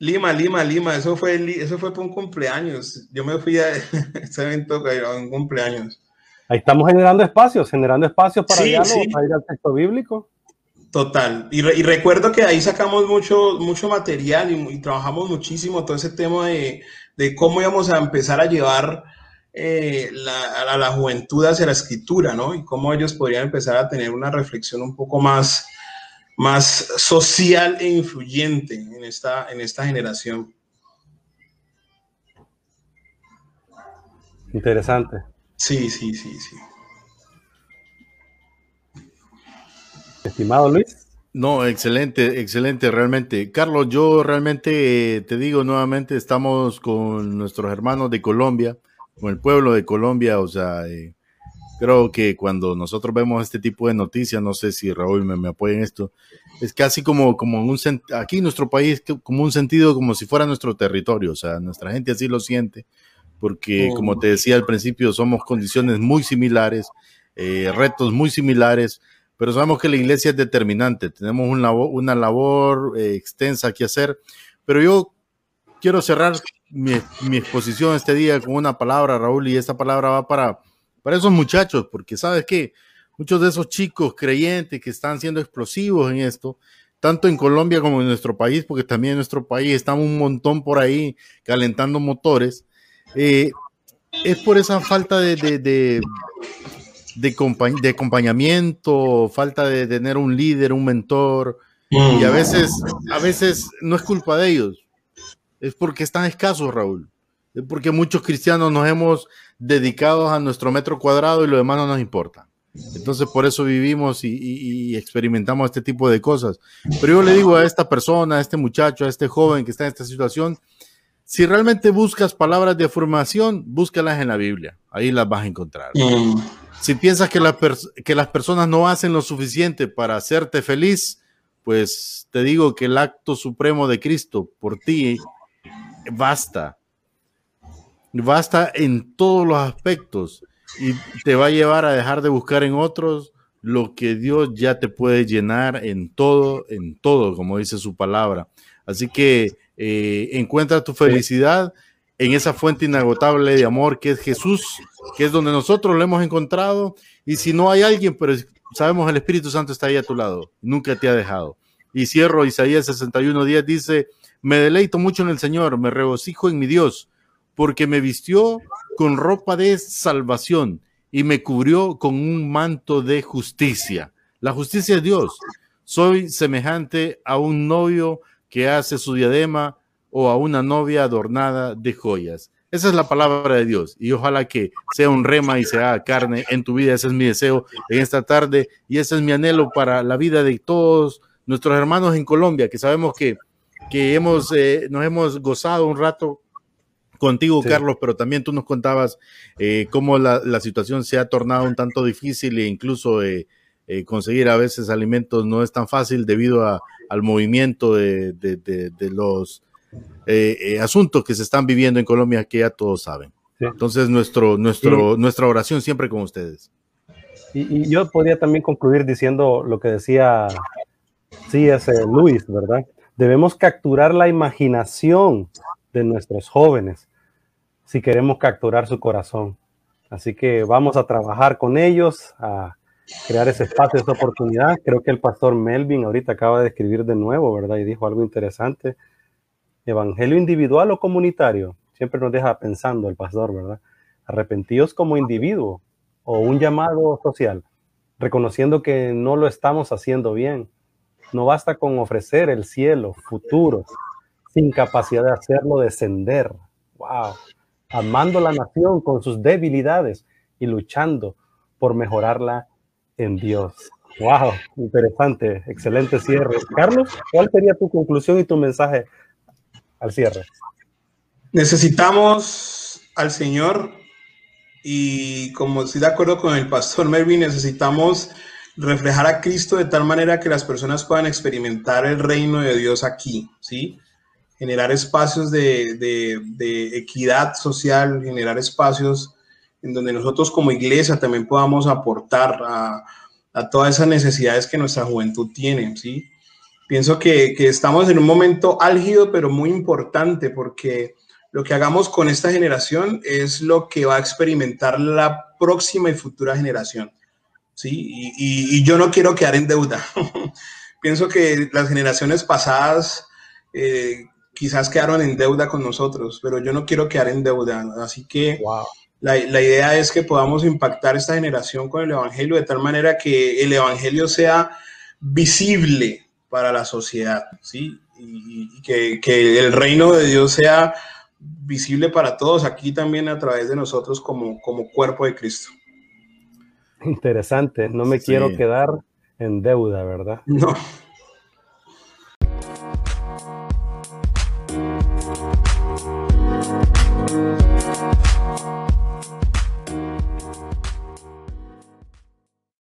Lima, Lima, Lima, eso fue, eso fue por un cumpleaños. Yo me fui a [LAUGHS] ese evento a un cumpleaños. Ahí estamos generando espacios, generando espacios para, para ir al texto bíblico. Total. Y, recuerdo que ahí sacamos mucho, mucho material y, trabajamos muchísimo todo ese tema de, cómo íbamos a empezar a llevar eh, a la juventud hacia la escritura, ¿no? Y cómo ellos podrían empezar a tener una reflexión un poco más, más social e influyente en esta, en esta generación. Interesante. Sí, sí, sí, sí. Estimado Luis. No, excelente, excelente, realmente. Carlos, yo realmente eh, te digo nuevamente, estamos con nuestros hermanos de Colombia, con el pueblo de Colombia, o sea, eh, creo que cuando nosotros vemos este tipo de noticias, no sé si Raúl me, me apoya en esto, es casi como, como un, aquí en nuestro país, como un sentido como si fuera nuestro territorio, o sea, nuestra gente así lo siente, porque como oh. te decía al principio, somos condiciones muy similares, eh, retos muy similares, pero sabemos que la iglesia es determinante, tenemos una labor eh, extensa que hacer, pero yo quiero cerrar mi, exposición este día con una palabra, Raúl, y esta palabra va para, para esos muchachos, porque sabes que muchos de esos chicos creyentes que están siendo explosivos en esto, tanto en Colombia como en nuestro país, porque también en nuestro país están un montón por ahí calentando motores, eh, es por esa falta de, de, de acompañamiento, falta de tener un líder, un mentor, y a mm. veces, a veces no es culpa de ellos, es porque están escasos, Raúl. Porque muchos cristianos nos hemos dedicado a nuestro metro cuadrado y lo demás no nos importa. Entonces por eso vivimos y, y, experimentamos este tipo de cosas. Pero yo le digo a esta persona, a este muchacho, a este joven que está en esta situación, si realmente buscas palabras de afirmación, búscalas en la Biblia. Ahí las vas a encontrar. Mm. Si piensas que, que las personas no hacen lo suficiente para hacerte feliz, pues te digo que el acto supremo de Cristo por ti basta. Basta en todos los aspectos y te va a llevar a dejar de buscar en otros lo que Dios ya te puede llenar en todo, en todo, como dice su palabra. Así que eh, encuentra tu felicidad en esa fuente inagotable de amor que es Jesús que es donde nosotros lo hemos encontrado. Y si no hay alguien, pero sabemos el Espíritu Santo está ahí a tu lado, nunca te ha dejado. Y cierro Isaías 61 días, dice, me deleito mucho en el Señor, me regocijo en mi Dios, porque me vistió con ropa de salvación y me cubrió con un manto de justicia. La justicia es Dios. Soy semejante a un novio que hace su diadema o a una novia adornada de joyas. Esa es la palabra de Dios y ojalá que sea un rema y sea carne en tu vida. Ese es mi deseo en esta tarde y ese es mi anhelo para la vida de todos nuestros hermanos en Colombia, que sabemos que, que hemos, eh, nos hemos gozado un rato contigo, Carlos, pero también tú nos contabas eh, cómo la, la, situación se ha tornado un tanto difícil e incluso eh, conseguir a veces alimentos no es tan fácil debido a, al movimiento de, de, de los eh, eh, asuntos que se están viviendo en Colombia que ya todos saben. Entonces, nuestro, nuestro, nuestra oración siempre con ustedes. Y, yo podría también concluir diciendo lo que decía C.S. Luis, ¿verdad? Debemos capturar la imaginación de nuestros jóvenes. si queremos capturar su corazón. Así que vamos a trabajar con ellos, a crear ese espacio, esa oportunidad. Creo que el pastor Melvin ahorita acaba de escribir de nuevo, ¿verdad? Y dijo algo interesante. Evangelio individual o comunitario. Siempre nos deja pensando el pastor, ¿verdad? Arrepentidos como individuo o un llamado social, reconociendo que no lo estamos haciendo bien. No basta con ofrecer el cielo, futuro, sin capacidad de hacerlo descender. ¡Wow! Amando la nación con sus debilidades y luchando por mejorarla en Dios. ¡Wow! Interesante, excelente cierre. Carlos, ¿cuál sería tu conclusión y tu mensaje al cierre? Necesitamos al Señor y como estoy de acuerdo con el pastor Melvin, necesitamos reflejar a Cristo de tal manera que las personas puedan experimentar el reino de Dios aquí, ¿sí? Generar espacios de, de, equidad social, generar espacios en donde nosotros como iglesia también podamos aportar a, todas esas necesidades que nuestra juventud tiene, ¿sí? Pienso que, que estamos en un momento álgido, pero muy importante, porque lo que hagamos con esta generación es lo que va a experimentar la próxima y futura generación. ¿sí? Y, yo no quiero quedar en deuda. [LAUGHS] Pienso que las generaciones pasadas eh, quizás quedaron en deuda con nosotros, pero yo no quiero quedar en deuda. Así que la, la idea es que podamos impactar esta generación con el Evangelio de tal manera que el Evangelio sea visible para la sociedad, ¿sí? Y, que, que, el reino de Dios sea visible para todos aquí también a través de nosotros como, como cuerpo de Cristo. Interesante, no me quiero quedar en deuda, ¿verdad? No.